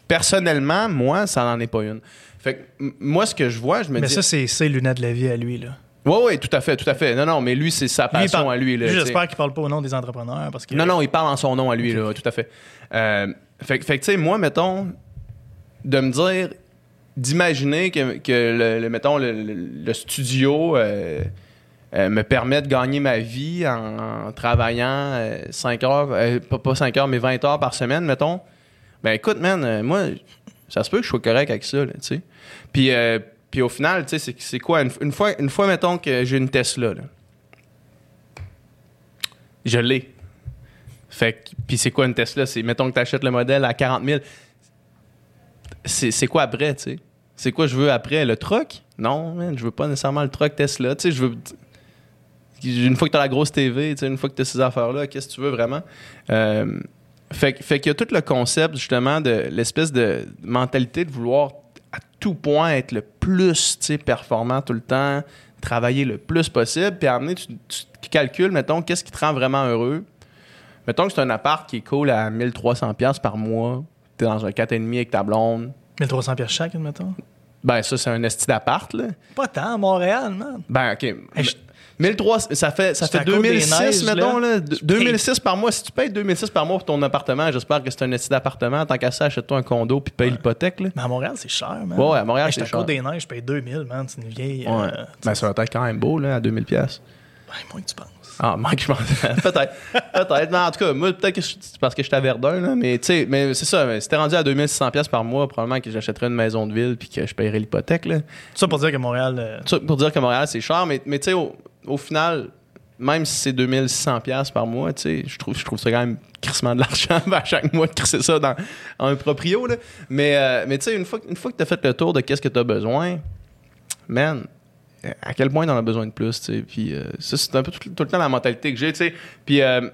Personnellement, moi, ça n'en est pas une. Fait que, moi, ce que je vois, je me Mais dis... ça, c'est lunettes de la vie à lui, là. Oui, oui, tout à fait, tout à fait. Non, non, mais lui, c'est sa passion parle- à lui. Là. J'espère qu'il parle pas au nom des entrepreneurs parce que. Non, non, il parle en son nom à lui, là, tout à fait. Euh, fait, que- fait que, tu sais, moi, mettons, de me dire, d'imaginer que, que le, le- mettons, le, le- le studio euh, euh, me permet de gagner ma vie en, en travaillant 5 heures, pas, pas 5 heures, mais 20 heures par semaine, mettons. Ben écoute, man, moi, ça se peut que je sois correct avec ça, là, tu sais. Puis, euh, puis au final, tu sais, c'est- quoi? Une, fois, une fois, mettons que j'ai une Tesla, là. Je l'ai. Fait que, puis c'est quoi une Tesla? C'est, mettons que tu achètes le modèle à 40 000. C'est, quoi après, tu sais? C'est quoi je veux après? Le truck? Non, man, je veux pas nécessairement le truck Tesla. Tu sais, je veux. Une fois que tu as la grosse TV, tu sais, une fois que tu as ces affaires-là, qu'est-ce que tu veux vraiment? Euh, fait, fait qu'il y a tout le concept, justement, de l'espèce de mentalité de vouloir tout point être le plus tu performant tout le temps, travailler le plus possible, puis amener, tu, tu calcules, mettons, qu'est-ce qui te rend vraiment heureux? Mettons que c'est un appart qui est cool à 1300$ par mois, t'es dans un 4,5 avec ta blonde. 1300 pièces chaque, admettons. Ben, ça, c'est un esti d'appart, là. Pas tant, à Montréal, man. Ben, OK. Hey, je- 1300, ça fait, ça fait à cause des 2006, neiges, mettons, là. là. De- 2006 par mois. Si tu payes 2006 par mois pour ton appartement, j'espère que c'est un esti d'appartement. Tant qu'à ça, achète-toi un condo puis paye l'hypothèque, là. Mais à Montréal, c'est cher, man. Ouais, à Montréal, Hey, c'est à cher. Côte-des-Neiges, je paye 2000, man. C'est une vieille. Ouais. euh, Ben, ça va être quand même beau, là, à 2000 pièces. ben, moins que tu penses. Ah, Mike, je pense. peut-être. Peut-être. Mais en tout cas, moi, peut-être que je- c'est parce que j'étais à Verdun, là. Mais, tu sais, mais c'est ça. mais Si t'es rendu à 2600 pièces par mois, probablement que j'achèterais une maison de ville puis que je paierais l'hypothèque, là. Tout ça pour dire que Montréal. euh, Ça, pour dire que Montréal, c'est cher, mais, mais tu sais, au, au final, même si c'est 2600$ piastres par mois, je trouve, je trouve ça quand même crissement de l'argent à chaque mois de crisser ça dans, un proprio. Là. Mais, euh, mais tu sais, une fois, une fois que tu as fait le tour de qu'est-ce que tu as besoin, man, à quel point tu en as besoin de plus, tu sais? Puis euh, ça, c'est un peu tout, le temps la mentalité que j'ai, tu sais. Puis. euh,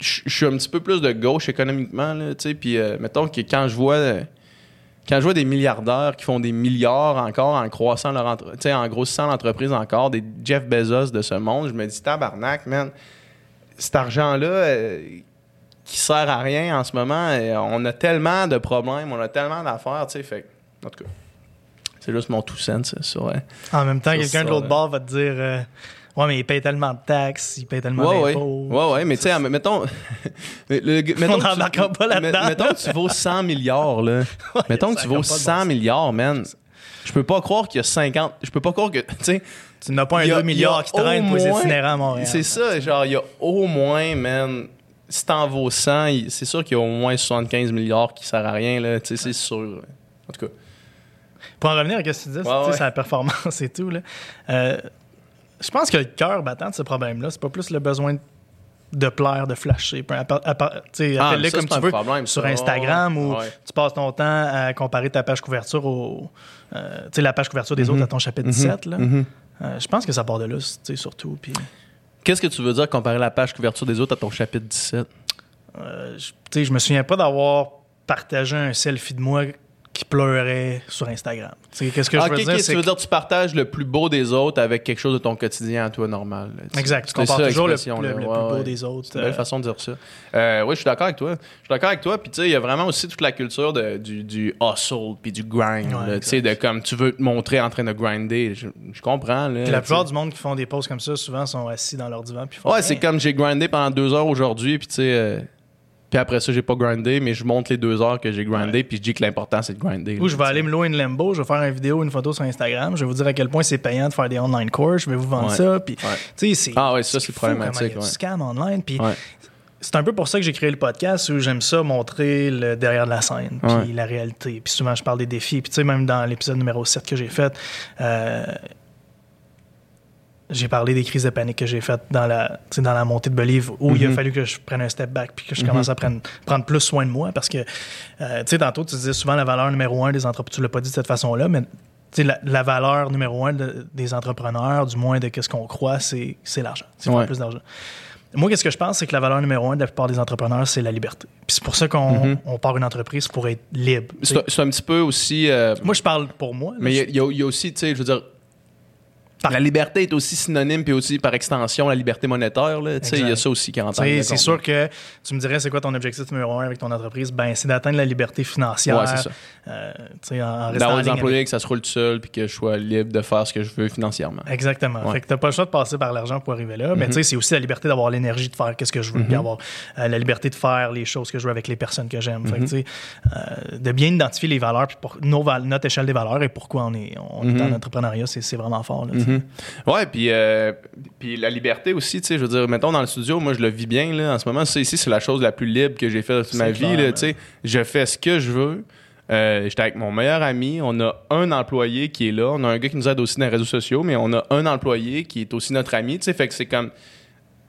je suis un petit peu plus de gauche économiquement, tu sais. Puis, euh, mettons que quand je vois. Quand je vois des milliardaires qui font des milliards encore en croissant leur entre- en grossissant l'entreprise encore, des Jeff Bezos de ce monde, je me dis tabarnak, man, cet argent-là euh, qui sert à rien en ce moment, euh, on a tellement de problèmes, on a tellement d'affaires, tu sais, fait en tout cas, c'est juste mon tout sens sur. euh, En même temps, quelqu'un de l'autre bord va te dire euh, Ouais, mais il paye tellement de taxes, il paye tellement Ouais, ouais. d'impôts. Ouais, ouais, mais tu sais, mettons. le- mettons On n'embarquera pas là-dedans. Mettons que tu vaux 100 milliards, là. mettons que tu vaux comme pas de 100 bon milliards, man. Je peux pas croire qu'il y a 50. Je peux pas croire que. Tu sais. Tu n'as pas un il y a- 2 milliards qui traîne au pour les moins- itinérants à Montréal. C'est ça, genre, il y a au moins, man. Si t'en vaux 100, il- c'est sûr qu'il y a au moins 75 milliards qui sert à rien, là. Tu sais, c'est sûr. En tout cas. Pour en revenir à ce que tu disais, Ouais, tu sais, ouais. c'est la performance et tout. Là. Euh, je pense que le cœur battant de ce problème-là, c'est pas plus le besoin de plaire, de flasher. Ah, appelle-le comme tu veux problème, sur. Instagram Ouais, ou ouais. tu passes ton temps à comparer ta page couverture au. euh, tu sais, la page couverture des Mhm. autres à ton chapitre 17. Là. Mhm. Euh, je pense que ça part de là, surtout. Qu'est-ce que tu veux dire comparer la page couverture des autres à ton chapitre 17? euh, je, je me souviens pas d'avoir partagé un selfie de moi qui pleurait sur Instagram. Sais, Qu'est-ce que je veux dire? c'est tu veux que- dire tu partages le plus beau des autres avec quelque chose de ton quotidien à toi normal. là. Exact. Tu compares toujours le, plus beau ouais. des autres. C'est une belle euh, façon de dire ça. Euh, oui, je suis d'accord avec toi. Je suis d'accord avec toi. Puis, tu sais, il y a vraiment aussi toute la culture de- du, du hustle puis du grind. Ouais, tu sais, de comme tu veux te montrer en train de grinder. Je, je comprends. Là, la plupart du monde qui font des posts comme ça, souvent, sont assis dans leur divan. Puis font Ouais, c'est comme j'ai grindé pendant deux heures aujourd'hui. Puis, tu sais. euh, puis après ça, j'ai pas grindé, mais je montre les deux heures que j'ai grindé, puis je dis que l'important, c'est de grinder. Ou je vais aller me louer une Lambo, je vais faire une vidéo, une photo sur Instagram, je vais vous dire à quel point c'est payant de faire des online courses, je vais vous vendre Ouais. ça. Puis, Ouais. c'est. Ah ouais, ça, c'est problématique, ouais. scam online. Puis, c'est un peu pour ça que j'ai créé le podcast où j'aime ça montrer le derrière de la scène, puis la réalité. Puis souvent, je parle des défis. Puis tu sais, même dans l'épisode numéro 7 que j'ai fait, euh, j'ai parlé des crises de panique que j'ai faites dans la, dans la montée de Believe où il a Mhm. fallu que je prenne un step back puis que je Mhm. commence à prendre, prendre plus soin de moi parce que, euh, tu sais, tantôt, tu disais souvent la valeur numéro un des entrepreneurs. Tu l'as pas dit de cette façon-là, mais la, la valeur numéro un de- des entrepreneurs, du moins de ce qu'on croit, c'est l'argent. C'est Ouais. plus d'argent. Moi, qu'est-ce que je pense, c'est que la valeur numéro un de la plupart des entrepreneurs, c'est la liberté. Puis c'est pour ça qu'on on part une entreprise pour être libre. C'est un petit peu aussi. euh, Moi, je parle pour moi. là. Mais y y, il y a aussi, tu sais, je veux dire, Par- la liberté est aussi synonyme, puis aussi par extension, la liberté monétaire. Tu il y a ça aussi qui rentre Tu. C'est sûr que tu me dirais, c'est quoi ton objectif numéro un avec ton entreprise? Ben, c'est d'atteindre la liberté financière. Ouais, c'est ça. euh, tu en, en restant employés que ça se roule tout seul, puis que je sois libre de faire ce que je veux financièrement. Exactement. Ouais. Fait que t'as pas le choix de passer par l'argent pour arriver là. Mais Mhm. tu sais, c'est aussi la liberté d'avoir l'énergie de faire ce que je veux, Mhm. puis avoir euh, la liberté de faire les choses que je veux avec les personnes que j'aime. Fait que Mhm. tu sais, euh, de bien identifier les valeurs, puis pour, nos val- notre échelle des valeurs et pourquoi on est, on est Mhm. en entrepreneuriat, c'est c'est vraiment fort. Là, Mhm. Ouais, puis, euh, puis la liberté aussi, tu sais, je veux dire, mettons dans le studio, moi je le vis bien, là, en ce moment, ça ici, c'est la chose la plus libre que j'ai faite de toute ma vie, là, ouais. sais. Je fais ce que je veux. Euh, J'étais avec mon meilleur ami, on a un employé qui est là, on a un gars qui nous aide aussi dans les réseaux sociaux, mais on a un employé qui est aussi notre ami, tu sais, fait que c'est comme,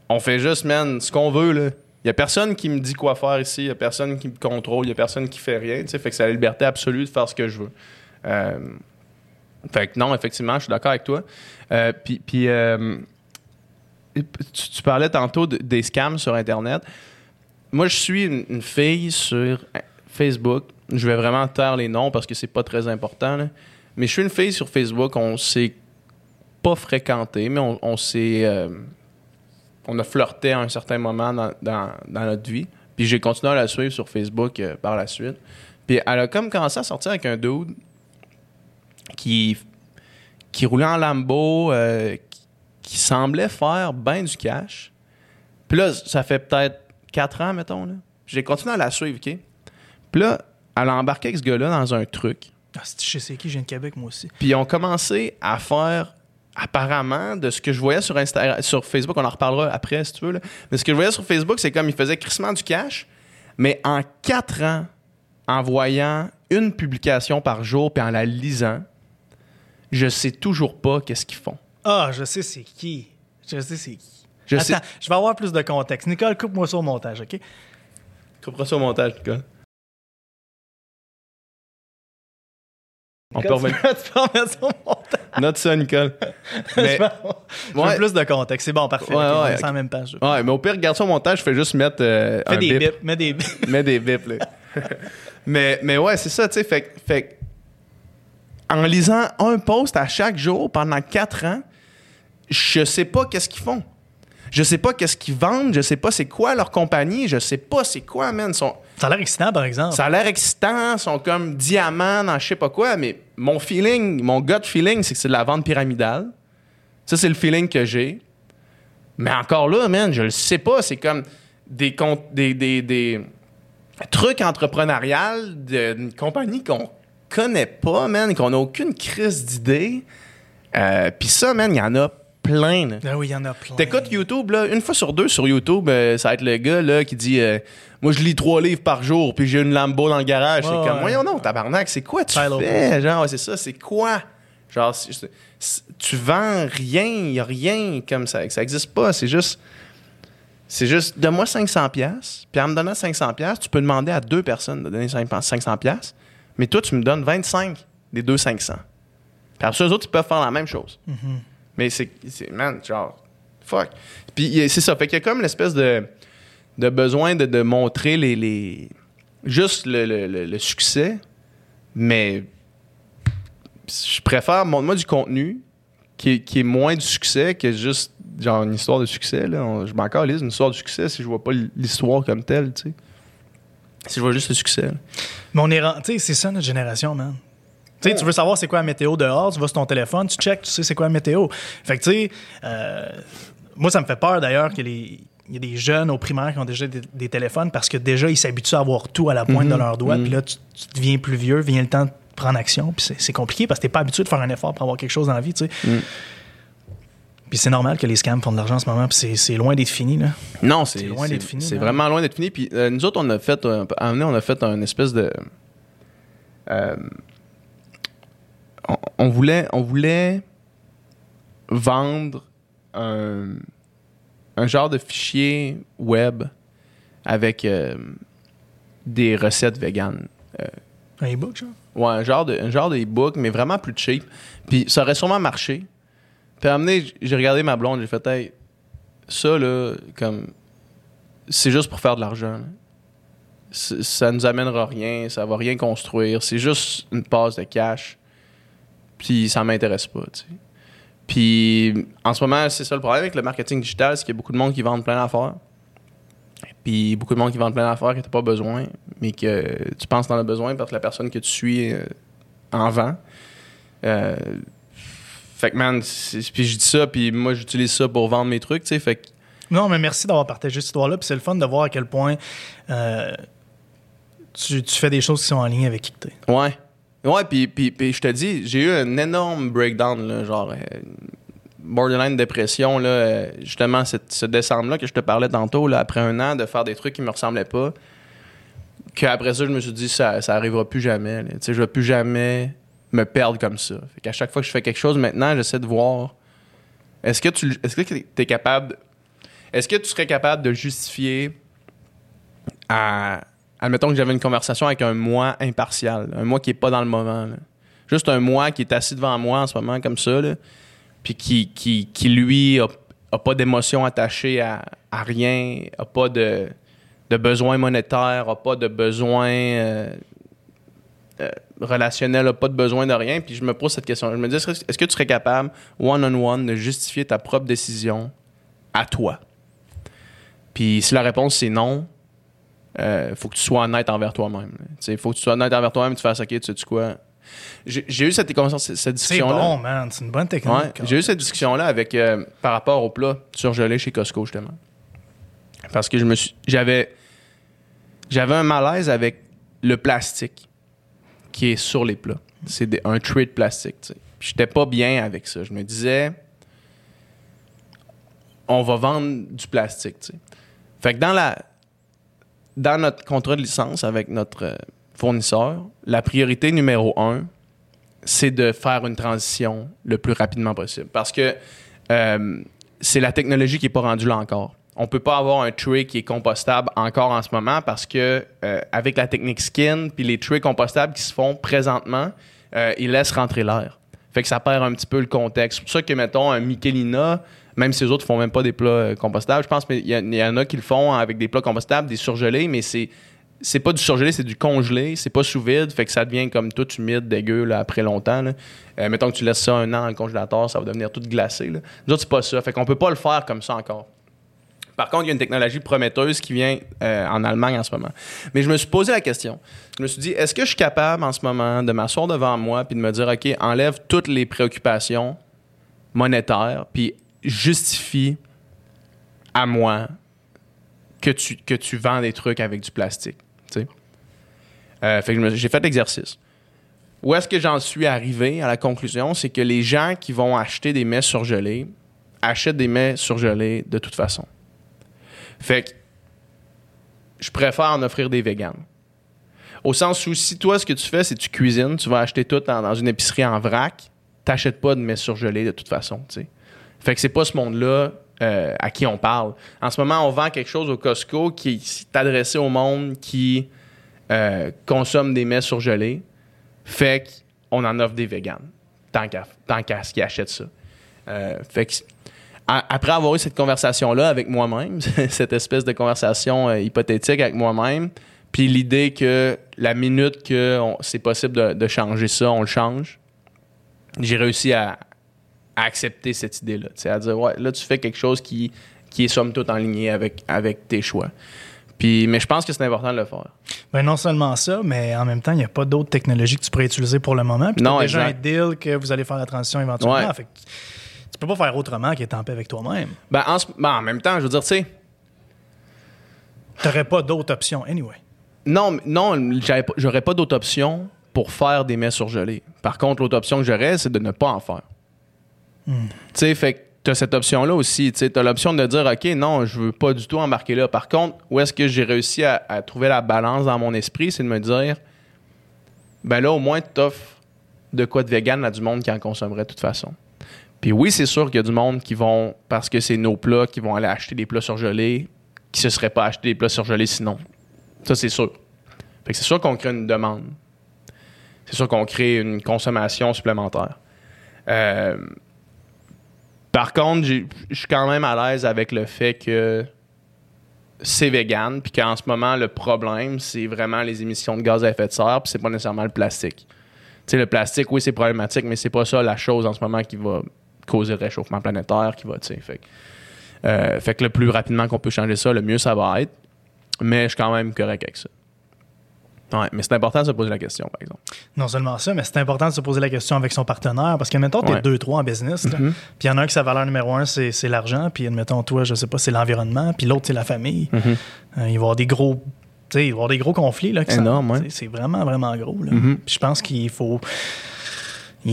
on fait juste, man, ce qu'on veut, là. Il y a personne qui me dit quoi faire ici, il y a personne qui me contrôle, il y a personne qui fait rien, tu sais, fait que c'est la liberté absolue de faire ce que je veux. Euh, fait que non, effectivement, je suis d'accord avec toi. Euh, puis, euh, tu, parlais tantôt de- des scams sur Internet. Moi, je suis une, fille sur Facebook. Je vais vraiment taire les noms parce que c'est pas très important. Mais je suis une fille sur Facebook. On s'est pas fréquenté, mais on, s'est. euh, on a flirté à un certain moment dans, dans- notre vie. Puis j'ai continué à la suivre sur Facebook par la suite. Puis elle a comme commencé à sortir avec un dude qui, qui roulait en Lambo, euh, qui, qui semblait faire bien du cash. Puis là, ça fait peut-être 4 ans, mettons. Là. J'ai continué à la suivre, OK? Puis là, elle a embarqué avec ce gars-là dans un truc. Ah, c'est- je sais qui, je viens de Québec, moi aussi. Puis ils ont commencé à faire, apparemment, de ce que je voyais sur, Insta sur Facebook, on en reparlera après si tu veux, là. mais ce que je voyais sur Facebook, c'est comme ils faisaient crissement du cash, mais en quatre ans, en voyant une publication par jour puis en la lisant, je sais toujours pas qu'est-ce qu'ils font. Ah, je sais c'est qui. Je sais c'est qui. Je Attends, sais. je vais avoir plus de contexte. Nicole, coupe-moi ça au montage, OK? Couperas ça au montage, Nicole. On peut revenir. tu peux- remettre ça au montage. Note ça, Nicole. Mais, Je veux ouais. plus de contexte. C'est bon, parfait. Ouais, on ouais, sur la même page. ouais, mais au pire, regarde ça au montage, je fais juste mettre euh, Fais un des bip. bips, mets des bips. Mets des bips, là. mais, mais ouais, c'est ça, tu sais. Fait, que- fait que en lisant un post à chaque jour pendant quatre ans, je sais pas qu'est-ce qu'ils font. Je sais pas qu'est-ce qu'ils vendent, je sais pas c'est quoi leur compagnie, je sais pas c'est quoi, man. Sont- Ça a l'air excitant, par exemple. ça a l'air excitant, sont comme diamants dans je sais pas quoi, mais mon feeling, mon gut feeling, c'est que c'est de la vente pyramidale. Ça, c'est le feeling que j'ai. Mais encore là, man, je le sais pas. C'est comme des, des, des, des trucs entrepreneuriales d'une compagnie qu'on connaît pas, man, qu'on n'a aucune crise d'idée. Euh, Puis ça, man, il y en a plein. là. Ah oui, il y en a plein. T'écoutes YouTube, là, une fois sur deux sur YouTube, euh, ça va être le gars là, qui dit euh, Moi, je lis trois livres par jour, puis j'ai une Lambo dans le garage. C'est comme, ouais. voyons non, tabarnak, c'est quoi tu fais? Genre, ouais, c'est ça, c'est quoi? Genre, tu vends rien, il y a rien comme ça, ça existe pas. C'est juste, c'est juste, donne-moi 500$, piastres, puis en me donnant 500$, piastres, tu peux demander à deux personnes de donner 500$, piastres, mais toi, tu me donnes 25 des deux 500. Puis après ça, eux autres, ils peuvent faire la même chose. Mais c'est, man, genre, fuck. Puis c'est ça, fait qu'il y a comme l'espèce de, de besoin de, de montrer les, les juste le, le- le- le succès, mais je préfère, montre-moi du contenu qui est, qui est moins du succès que juste, genre, une histoire de succès, là. On- je m'en calisse une histoire de succès si je vois pas l'histoire comme telle, tu sais. Si je vois juste le succès. là. Mais on est. ren- Tu sais, c'est ça notre génération, man. Tu sais, tu veux savoir c'est quoi la météo dehors, tu vas sur ton téléphone, tu check, tu sais c'est quoi la météo. Fait que, tu sais, euh, moi, ça me fait peur d'ailleurs que les. Il y a des jeunes au primaire qui ont déjà des, des téléphones parce que déjà, ils s'habituent à avoir tout à la pointe Mhm. de leurs doigts. Mhm. Puis là, tu, tu deviens plus vieux, vient le temps de prendre action. Puis c'est- c'est compliqué parce que t'es pas habitué de faire un effort pour avoir quelque chose dans la vie, tu sais. Puis c'est normal que les scams font de l'argent en ce moment, puis c'est- loin d'être fini, là. Non, c'est C'est loin d'être fini, C'est vraiment loin d'être fini. Puis euh, nous autres, on a fait, un, à un moment donné, on a fait un espèce de. euh, on, on voulait, on voulait vendre un, un genre de fichier web avec euh, des recettes véganes. Un e-book, genre? Ouais, un genre de, un genre de e-book, mais vraiment plus cheap. Puis ça aurait sûrement marché. Puis j- j'ai regardé ma blonde, j'ai fait, hey, ça, là, comme, c'est juste pour faire de l'argent. Ça nous amènera rien, ça va rien construire. C'est juste une passe de cash. Puis ça m'intéresse pas, tu sais. Puis en ce moment, c'est ça le problème avec le marketing digital, c'est qu'il y a beaucoup de monde qui vendent plein d'affaires. Puis beaucoup de monde qui vendent plein d'affaires que tu pas besoin, mais que tu penses en as besoin parce que la personne que tu suis euh, en vend. Euh, fait que, man, puis je dis ça, puis moi, j'utilise ça pour vendre mes trucs, tu sais. Fait que, Non, mais merci d'avoir partagé cette histoire-là. Puis c'est le fun de voir à quel point euh, tu, tu fais des choses qui sont en ligne avec qui que t'es. ouais. Ouais, puis, puis, puis je te dis, j'ai eu un énorme breakdown, là, genre, euh, borderline dépression, là, euh, justement, cette- ce décembre-là que je te parlais tantôt, là, après un an de faire des trucs qui me ressemblaient pas. Qu'après ça, je me suis dit, ça, ça arrivera plus jamais. Tu sais, je vais plus jamais me perdre comme ça. Fait chaque fois que je fais quelque chose, maintenant, j'essaie de voir est-ce que tu est-ce que es capable est-ce que tu serais capable de justifier à admettons que j'avais une conversation avec un moi impartial, un moi qui est pas dans le moment. Juste un moi qui est assis devant moi en ce moment comme ça là, puis qui, qui, qui lui a pas d'émotion attachée à, à rien, a pas de de besoin monétaire, a pas de besoin euh, euh, relationnel, a pas de besoin de rien. Puis je me pose cette question. Je me dis, est-ce que tu serais capable, one-on-one, de justifier ta propre décision à toi? Puis si la réponse c'est non, il faut que tu sois honnête envers toi-même. Il faut que tu sois honnête envers toi-même, tu fasses OK, tu sais quoi? J'ai eu cette, cette discussion-là. C'est bon, man. C'est une bonne technique. J'ai eu cette discussion-là avec par rapport au plat surgelé chez Costco, justement. Parce que je me suis. J'avais. J'avais un malaise avec le plastique qui est sur les plats. C'est un trait de plastique, sais. J'étais pas bien avec ça. Je me disais. On va vendre du plastique. Fait que dans la. Dans notre contrat de licence avec notre euh, fournisseur, la priorité numéro un, c'est de faire une transition le plus rapidement possible. Parce que euh, c'est la technologie qui n'est pas rendue là encore on peut pas avoir un tray qui est compostable encore en ce moment parce que euh, avec la technique skin puis les trays compostables qui se font présentement, euh, ils laissent rentrer l'air. Fait que ça perd un petit peu le contexte. C'est pour ça que mettons un Michelina, même si les autres font même pas des plats euh, compostables, je pense qu'il y, y, en a qui le font avec des plats compostables, des surgelés, mais c'est c'est pas du surgelé, c'est du congelé, c'est pas sous vide, fait que ça devient comme tout humide, dégueu après longtemps. Mettons que tu laisses ça un an dans congélateur, ça va devenir tout glacé. Nous autres, c'est pas ça. Fait qu'on peut pas le faire comme ça encore. Par contre, il y a une technologie prometteuse qui vient euh, en Allemagne en ce moment. Mais je me suis posé la question. Je me suis dit, est-ce que je suis capable en ce moment de m'asseoir devant moi puis de me dire, OK, enlève toutes les préoccupations monétaires puis justifie à moi que tu, que vends des trucs avec du plastique. Euh, j'ai fait l'exercice. Où est-ce que j'en suis arrivé à la conclusion? C'est que les gens qui vont acheter des mets surgelés achètent des mets surgelés de toute façon. Fait que je préfère en offrir des véganes. Au sens où si toi, ce que tu fais, c'est que tu cuisines, tu vas acheter tout dans, une épicerie en vrac, t'achètes pas de mets surgelés de toute façon. Fait que c'est pas ce monde-là euh, à qui on parle. En ce moment, on vend quelque chose au Costco qui est adressé au monde qui euh, consomme des mets surgelés. Fait qu'on en offre des véganes, tant qu'à ce qu'ils achètent ça. Euh, fait que après avoir eu cette conversation-là avec moi-même, cette espèce de conversation euh, hypothétique avec moi-même, puis l'idée que la minute que c'est possible de, changer ça, on le change, j'ai réussi à, accepter cette idée-là. À dire, ouais, là, tu fais quelque chose qui, qui est somme toute en ligne avec, avec tes choix. Puis, mais je pense que c'est important de le faire. Ben non seulement ça, mais en même temps, il n'y a pas d'autres technologies que tu pourrais utiliser pour le moment. Puis non, déjà un deal que vous allez faire la transition éventuellement. Fait tu peux pas faire autrement qu'être en paix avec toi-même. Ben, en, ben, en même temps, je veux dire, tu sais. T'aurais pas d'autres options, anyway. Non, non, j'aurais pas d'autres options pour faire des mets surgelés. Par contre, l'autre option que j'aurais, c'est de ne pas en faire. Hmm. Tu sais, fait que tu as cette option-là aussi. Tu as l'option de dire, OK, non, je veux pas du tout embarquer là. Par contre, où est-ce que j'ai réussi à, à, trouver la balance dans mon esprit, c'est de me dire, ben là, au moins, tu offres de quoi de vegan à du monde qui en consommerait de toute façon. Puis oui, c'est sûr qu'il y a du monde qui vont, parce que c'est nos plats, qui vont aller acheter des plats surgelés, qui se seraient pas achetés des plats surgelés sinon. Ça, c'est sûr. Fait que c'est sûr qu'on crée une demande. C'est sûr qu'on crée une consommation supplémentaire. Euh, par contre, je suis quand même à l'aise avec le fait que c'est vegan, puis qu'en ce moment, le problème, c'est vraiment les émissions de gaz à effet de serre, puis c'est pas nécessairement le plastique. Tu sais, le plastique, oui, c'est problématique, mais c'est pas ça la chose en ce moment qui va causer le réchauffement planétaire qui va, tu sais. Fait, euh, fait que le plus rapidement qu'on peut changer ça, le mieux ça va être. Mais je suis quand même correct avec ça. Ouais, mais c'est important de se poser la question, par exemple. Non seulement ça, mais c'est important de se poser la question avec son partenaire parce que, mettons, tu es deux, trois en business, mm-hmm. puis il y en a un qui sa valeur numéro un, c'est, l'argent, puis, admettons, toi, je sais pas, c'est l'environnement, puis l'autre, c'est la famille. Mm-hmm. Euh, il va y avoir des gros. il va y avoir des gros conflits. Là, Énorme, C'est vraiment, vraiment gros. Mm-hmm. je pense qu'il faut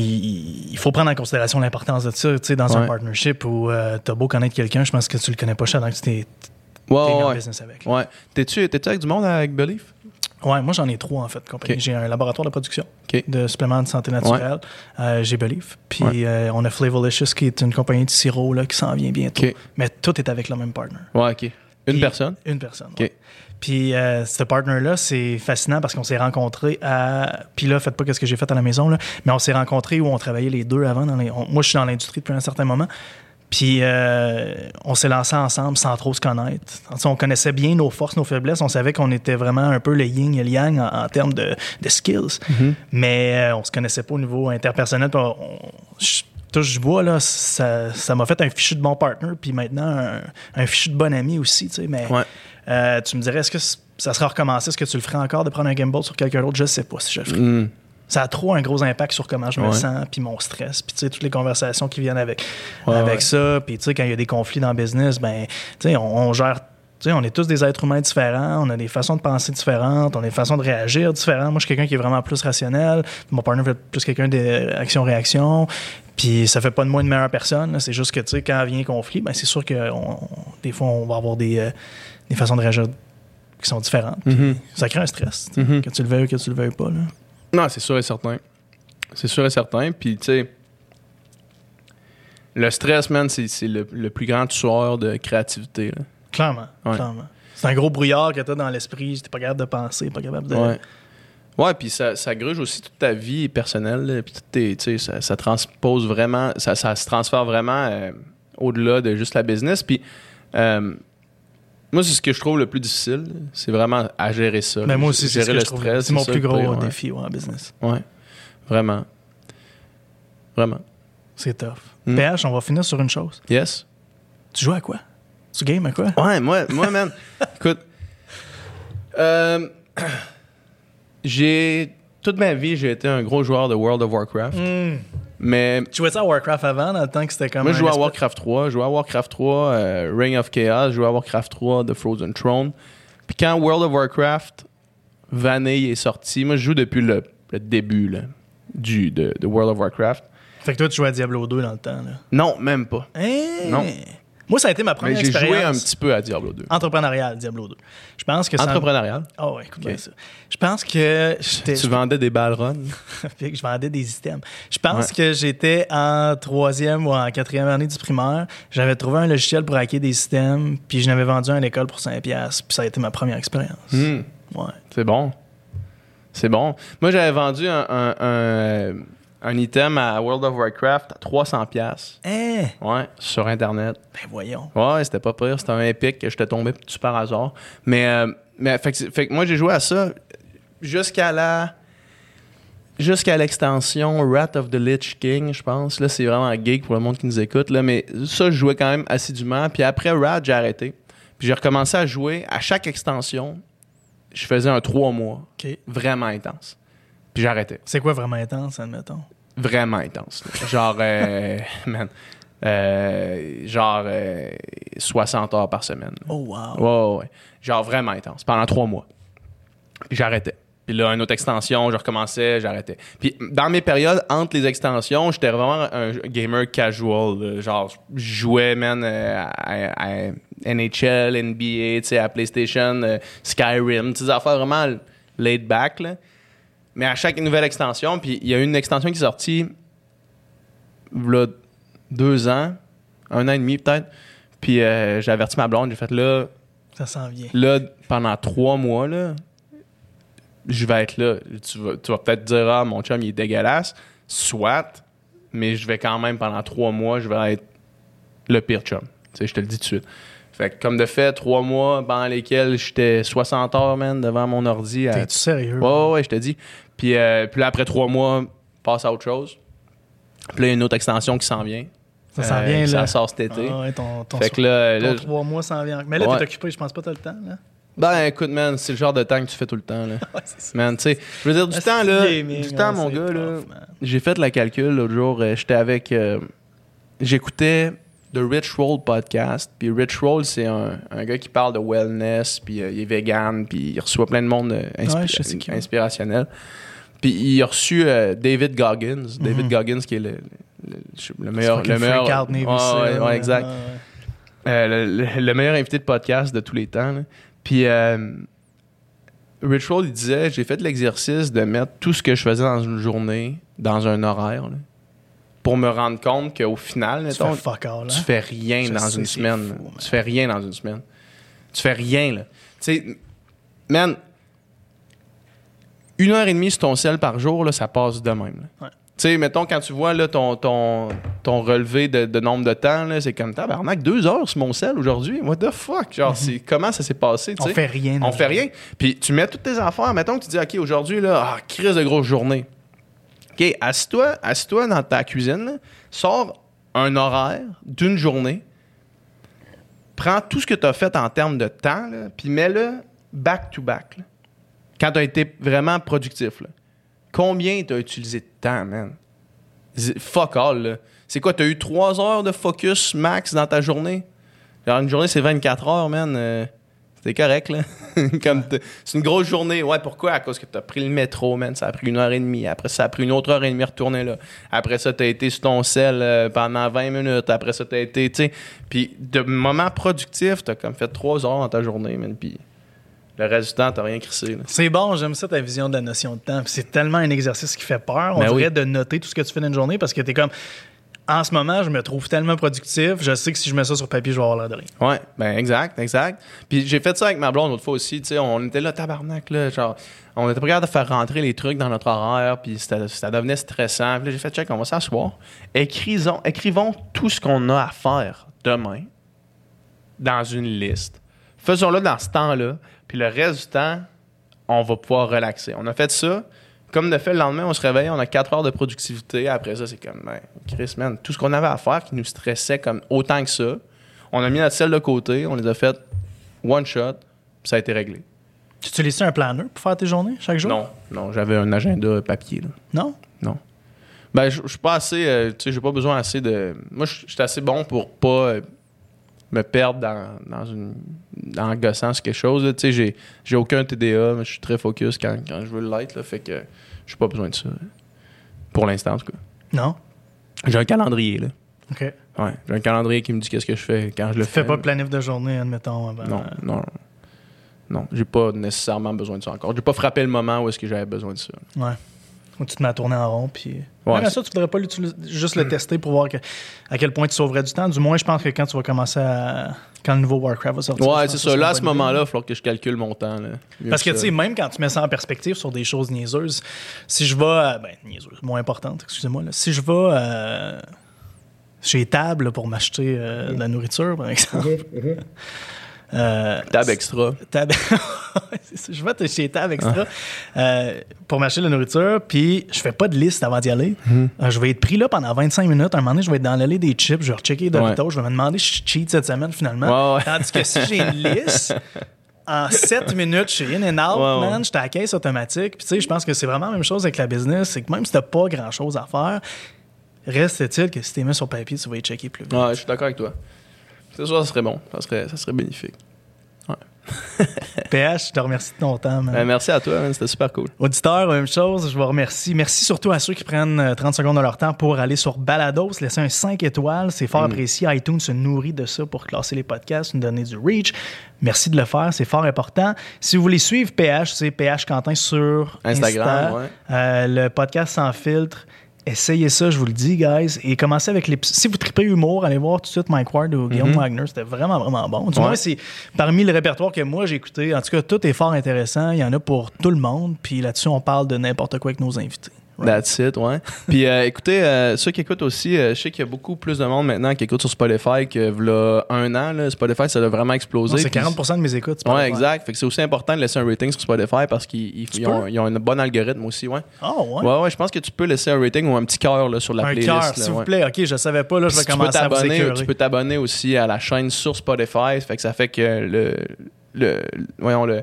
il, faut prendre en considération l'importance de ça, tu sais, dans un partnership où euh, tu as beau connaître quelqu'un, je pense que tu le connais pas, cher, que tu es, en business avec. Ouais. T'es-tu, avec du monde avec Belief? Ouais, moi j'en ai trois en fait. J'ai un laboratoire de production de suppléments de santé naturelle. Euh, j'ai Belief. Puis euh, on a Flavolicious qui est une compagnie de sirop là, qui s'en vient bientôt. Mais tout est avec le même partner. Ouais, OK. Une personne? Une personne. Puis euh, ce partner-là, c'est fascinant parce qu'on s'est rencontrés à. Puis là, faites pas ce que j'ai fait à la maison, là, mais on s'est rencontrés où on travaillait les deux avant. Dans les... moi, je suis dans l'industrie depuis un certain moment. Puis euh, on s'est lancé ensemble sans trop se connaître. On connaissait bien nos forces, nos faiblesses. On savait qu'on était vraiment un peu le yin et le yang en, en termes de, de skills. Mais euh, on se connaissait pas au niveau interpersonnel. Puis on- je touche du bois, là, ça ça m'a fait un fichu de bon partner. Puis maintenant, un, un fichu de bon ami aussi. tu sais. Mais Ouais. Euh, tu me dirais, est-ce que ça sera recommencé? Est-ce que tu le ferais encore de prendre un gimbal sur quelqu'un d'autre? Je sais pas si je le ferais. Mm. Ça a trop un gros impact sur comment je me Ouais. sens, puis mon stress, puis tu sais, toutes les conversations qui viennent avec, Ouais, avec ouais. ça. Puis tu sais, quand il y a des conflits dans le business, ben, tu sais, on, on gère. Tu sais, on est tous des êtres humains différents, on a des façons de penser différentes, on a des façons de réagir différentes. Moi, je suis quelqu'un qui est vraiment plus rationnel. Mon partner est plus quelqu'un d'action-réaction. Puis ça fait pas de moi une meilleure personne. C'est juste que, tu sais, quand vient un conflit, ben, c'est sûr que on- on- des fois, on va avoir des, euh, des façons de réagir qui sont différentes. Mhm. Ça crée un stress, Mhm. que tu le veuilles ou que tu le veuilles pas. Là. Non, c'est sûr et certain. C'est sûr et certain. Puis, tu sais, le stress, man, c'est le, le plus grand tueur de créativité. là. Clairement, Ouais. clairement. C'est un gros brouillard que t'as dans l'esprit, t'es pas capable de penser, pas capable de... Ouais. Ouais, puis ça, ça gruge aussi toute ta vie personnelle. Puis tes- ça, ça transpose vraiment, ça, ça se transfère vraiment euh, au-delà de juste la business. Puis, euh, moi, c'est ce que je trouve le plus difficile. C'est vraiment à gérer ça. Mais là, Ben, moi aussi, c'est gérer ce que le je stress. C'est mon plus gros pire, défi ouais, en business. Ouais, vraiment. Vraiment. C'est tough. Mm. PH, on va finir sur une chose. Yes? Tu joues à quoi? Tu games à quoi? Ouais, moi, moi man. Écoute, euh, j'ai. Toute ma vie, j'ai été un gros joueur de World of Warcraft. Mm. Mais Tu jouais ça à Warcraft avant, dans le temps que c'était comme moi, je jouais à Warcraft 3. Je jouais à Warcraft 3, euh, Ring of Chaos. Je jouais à Warcraft 3, The Frozen Throne. Puis quand World of Warcraft Vanille est sorti, moi, je joue depuis le, le début là, du, de, de World of Warcraft. Fait que toi, tu jouais à Diablo 2 dans le temps. Là. Non, même pas. Hein? Non. Moi, ça a été ma Mais première j'ai joué un expérience petit peu à Diablo 2. entrepreneuriale, Diablo 2. Je pense que ça... Entrepreneurial. Ah ouais, écoute bien ça. Je pense que j'étais... Tu vendais des ballerons. Fait que je vendais des items. Je pense Ouais. que j'étais en troisième ou en quatrième année du primaire. J'avais trouvé un logiciel pour hacker des systèmes, puis je n'avais vendu un à l'école pour 5$. piastres, Puis ça a été ma première expérience. Hmm. Ouais. C'est bon. C'est bon. Moi, j'avais vendu un, un, un, un item à World of Warcraft à 300$. piastres. Hein? Ouais, sur Internet. Ben voyons. Ouais, c'était pas pire. C'était un épique que j'étais tombé dessus par hasard. Mais, euh, mais fait, que, c'est- fait que moi, j'ai joué à ça jusqu'à la. Jusqu'à l'extension Wrath of the Lich King, je pense. Là, c'est vraiment geek pour le monde qui nous écoute. Là, mais ça, je jouais quand même assidûment. Puis après Wrath, j'ai arrêté. Puis j'ai recommencé à jouer à chaque extension. Je faisais un trois mois OK. vraiment intense. Puis j'arrêtais. C'est quoi vraiment intense, admettons? Vraiment intense. là. Genre, euh, man, euh, genre euh, 60 heures par semaine. Oh, wow. Ouais, ouais, ouais. Genre vraiment intense. Pendant trois mois. Puis j'arrêtais. Puis là, une autre extension, je recommençais, j'arrêtais. Puis dans mes périodes entre les extensions, j'étais vraiment un gamer casual. là. Genre, je jouais, man, euh, à, à NHL, NBA, tu sais, à PlayStation, euh, Skyrim, des affaires vraiment laid back, là. Mais à chaque nouvelle extension, puis il y a une extension qui est sortie, là, deux ans, un an et demi peut-être. Puis euh, j'ai averti ma blonde, j'ai fait là, Ça s'en vient. là, pendant trois mois, là, je vais être là. Tu vas, tu vas peut-être dire, ah, mon chum, il est dégueulasse. Soit, mais je vais quand même, pendant trois mois, je vais être le pire chum. Tu sais, je te le dis tout de suite. Fait que, comme de fait, trois mois pendant lesquels j'étais 60 heures, man, devant mon ordi. À... T'es-tu sérieux? Ouais, ouais, ouais, je te dis. Puis, euh, puis là, après trois mois, passe à autre chose. Puis là, il y a une autre extension qui s'en vient. Ça s'en Euh, vient, là. Ça sort cet été. Ah ouais, ton, ton, fait que là, ton là, trois mois s'en vient. Mais là, Ouais. t'es occupé, je pense pas t'as le temps, là. Ben, écoute, man, c'est le genre de temps que tu fais tout le temps, là. Ouais, ça. Man, tu sais, je veux dire, du temps, là, gaming, du temps, mon gars, là, j'ai fait le calcul l'autre jour, euh, j'étais avec, euh, j'écoutais The Rich Roll podcast, puis Rich Roll, c'est un, un gars qui parle de wellness, puis euh, il est vegan, puis il reçoit plein de monde euh, inspi- Ouais, inspirationnel. Puis il a reçu euh, David Goggins, David Mhm. Goggins qui est le, le, le meilleur... Le meilleur freak out Navy Ouais, ouais, exact. Le, le- le meilleur invité de podcast de tous les temps. là. Puis Rich Roll, il disait j'ai fait l'exercice de mettre tout ce que je faisais dans une journée dans un horaire là, pour me rendre compte qu'au final, Tu mettons, fais fuck all, tu hein? fais rien Je dans sais, une semaine. fou, tu fais rien dans une semaine. Tu fais rien, là. Tu sais, man, une heure et demie sur ton sel par jour, là, ça passe de même. Ouais. Tu sais, mettons, quand tu vois là, ton, ton, ton relevé de, de nombre de temps, c'est comme tabarnak, deux heures sur mon sel aujourd'hui? What the fuck? Genre, c'est, comment ça s'est passé? tu On fait rien. On fait rien. Puis tu mets toutes tes affaires. Mettons que tu dis, OK, aujourd'hui, là, ah, crise de grosse journée. OK, assis-toi, dans ta cuisine, sors un horaire d'une journée, prends tout ce que tu as fait en termes de temps, puis mets-le back-to-back. Quand tu as été vraiment productif. Combien tu as utilisé de temps, man? Fuck all. C'est quoi, tu as eu trois heures de focus max dans ta journée? Genre, une journée, c'est 24 heures, man. Euh, C'était correct, là. Comme c'est une grosse journée. Ouais, pourquoi? À cause que t'as pris le métro, man. Ça a pris une heure et demie. Après, ça a pris une autre heure et demie à retourner là. Après ça, t'as été sur ton sel euh, pendant 20 minutes. Après ça, t'as été, tu sais. Puis, de moments productifs, t'as comme fait trois heures dans ta journée, man. Puis, le reste du temps, t'as rien crissé. C'est bon, j'aime ça ta vision de la notion de temps. C'est tellement un exercice qui fait peur. On Ben dirait oui. de noter tout ce que tu fais dans une journée parce que t'es comme. En ce moment, je me trouve tellement productif, je sais que si je mets ça sur papier, je vais avoir l'air de rien. Ouais, ben exact, exact. Puis j'ai fait ça avec ma blonde l'autre fois aussi, tu sais, on était là tabarnak là, genre on était pas capable de faire rentrer les trucs dans notre horaire, puis ça devenait stressant. Puis j'ai fait check, on va s'asseoir, écrivons, écrivons tout ce qu'on a à faire demain dans une liste. Faisons-le dans ce temps-là, puis le reste du temps, on va pouvoir relaxer. On a fait ça. Comme de fait, le lendemain, on se réveille, on a 4 heures de productivité. Après ça, c'est comme, ben, Chris, man, tout ce qu'on avait à faire qui nous stressait comme autant que ça, on a mis notre selle de côté, on les a fait one shot, puis ça a été réglé. Tu utilises un planner pour faire tes journées chaque jour? Non, non, j'avais un agenda papier, là. Non? Non. Ben, je suis pas assez, euh, tu sais, j'ai pas besoin assez de. Moi, je je suis assez bon pour pas euh, me perdre dans, dans une. en gossant sur quelque chose. Tu sais, j'ai, j'ai aucun TDA, mais je suis très focus quand, quand je veux l'être, là. Fait que j'ai pas besoin de ça. Pour l'instant, en tout cas. Non? J'ai un calendrier, là. OK. Ouais, j'ai un calendrier qui me dit qu'est-ce que je fais quand je le Tu fais. fais pas de planif de journée, admettons. Non, non. Non, j'ai pas nécessairement besoin de ça encore. J'ai pas frappé le moment où est-ce que j'avais besoin de ça. Ouais. Tu te mets à tourner en rond, puis. Ouais, Même ça, tu voudrais pas l'utiliser- juste le tester pour voir que- à quel point tu sauverais du temps. Du moins, je pense que quand tu vas commencer à. Quand le nouveau Warcraft va sortir. Ouais, c'est ça. Là, à ce moment-là, il va falloir que je calcule mon temps. Là. Parce que, tu sais, même quand tu mets ça en perspective sur des choses niaiseuses, si je vais. à- Ben, niaiseuses, moins importantes, excusez-moi. Si je vais euh, chez Table pour m'acheter euh, de la nourriture, par exemple. euh, Tab extra. Tab- je vais chez Tab Extra euh, pour m'acheter de la nourriture, puis je fais pas de liste avant d'y aller. Euh, je vais être pris là pendant 25 minutes. Un moment donné, je vais être dans l'allée des chips, je vais rechecker Doritos, Ouais. je vais me demander si je cheat cette semaine finalement. Ouais, ouais. Tandis que si j'ai une liste, en 7 minutes, je suis in and out, ouais. man, j'étais à la caisse automatique. Puis tu sais, je pense que c'est vraiment la même chose avec la business, c'est que même si t'as pas grand-chose à faire, reste-t-il que si t'es mis sur papier, tu vas y checker plus vite. Ouais, je suis d'accord avec toi. C'est ça, ça serait bon. Ça serait, ça serait bénéfique. PH, je te remercie de ton temps, man. Ben, merci à toi, man. C'était super cool. Auditeurs, même chose, je vous remercie. Merci surtout à ceux qui prennent euh, 30 secondes de leur temps pour aller sur Balados, laisser un 5 étoiles. C'est fort apprécié. iTunes se nourrit de ça pour classer les podcasts, nous donner du reach. Merci de le faire, c'est fort important. Si vous voulez suivre PH, c'est PH Quentin sur Instagram, Insta. ouais. Euh, le podcast sans filtre. Essayez ça, je vous le dis, guys. Et commencez avec les. Si vous tripez humour, allez voir tout de suite Mike Ward ou Guillaume Wagner. C'était vraiment, vraiment bon. Du Ouais. moins, c'est parmi le répertoire que moi j'ai écouté. En tout cas, tout est fort intéressant. Il y en a pour tout le monde. Puis là-dessus, on parle de n'importe quoi avec nos invités. Right. That's it, ouais. Puis euh, écoutez, euh, ceux qui écoutent aussi, euh, je sais qu'il y a beaucoup plus de monde maintenant qui écoute sur Spotify que v'là un an. Là, Spotify, ça a vraiment explosé. C'est Puis- 40% de mes écoutes. pas Ouais, exact. Fait que c'est aussi important de laisser un rating sur Spotify parce qu'ils ont, ils ont un bon algorithme aussi, ouais. Ah, ouais. Ouais, ouais, je pense que tu peux laisser un rating ou un petit cœur là, sur la un playlist. cœur, là, s'il vous plaît. OK, je savais pas. Là, je vais Si tu peux commencer à vous écœurer. tu peux t'abonner aussi à la chaîne sur Spotify. Fait que ça fait que le, le, voyons, le,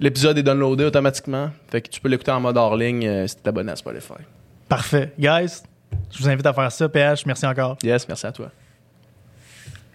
l'épisode est downloadé automatiquement. Fait que tu peux l'écouter en mode hors ligne euh, si tu abonné à Spotify. Parfait. Guys, je vous invite à faire ça. PH, merci encore. Yes, merci à toi.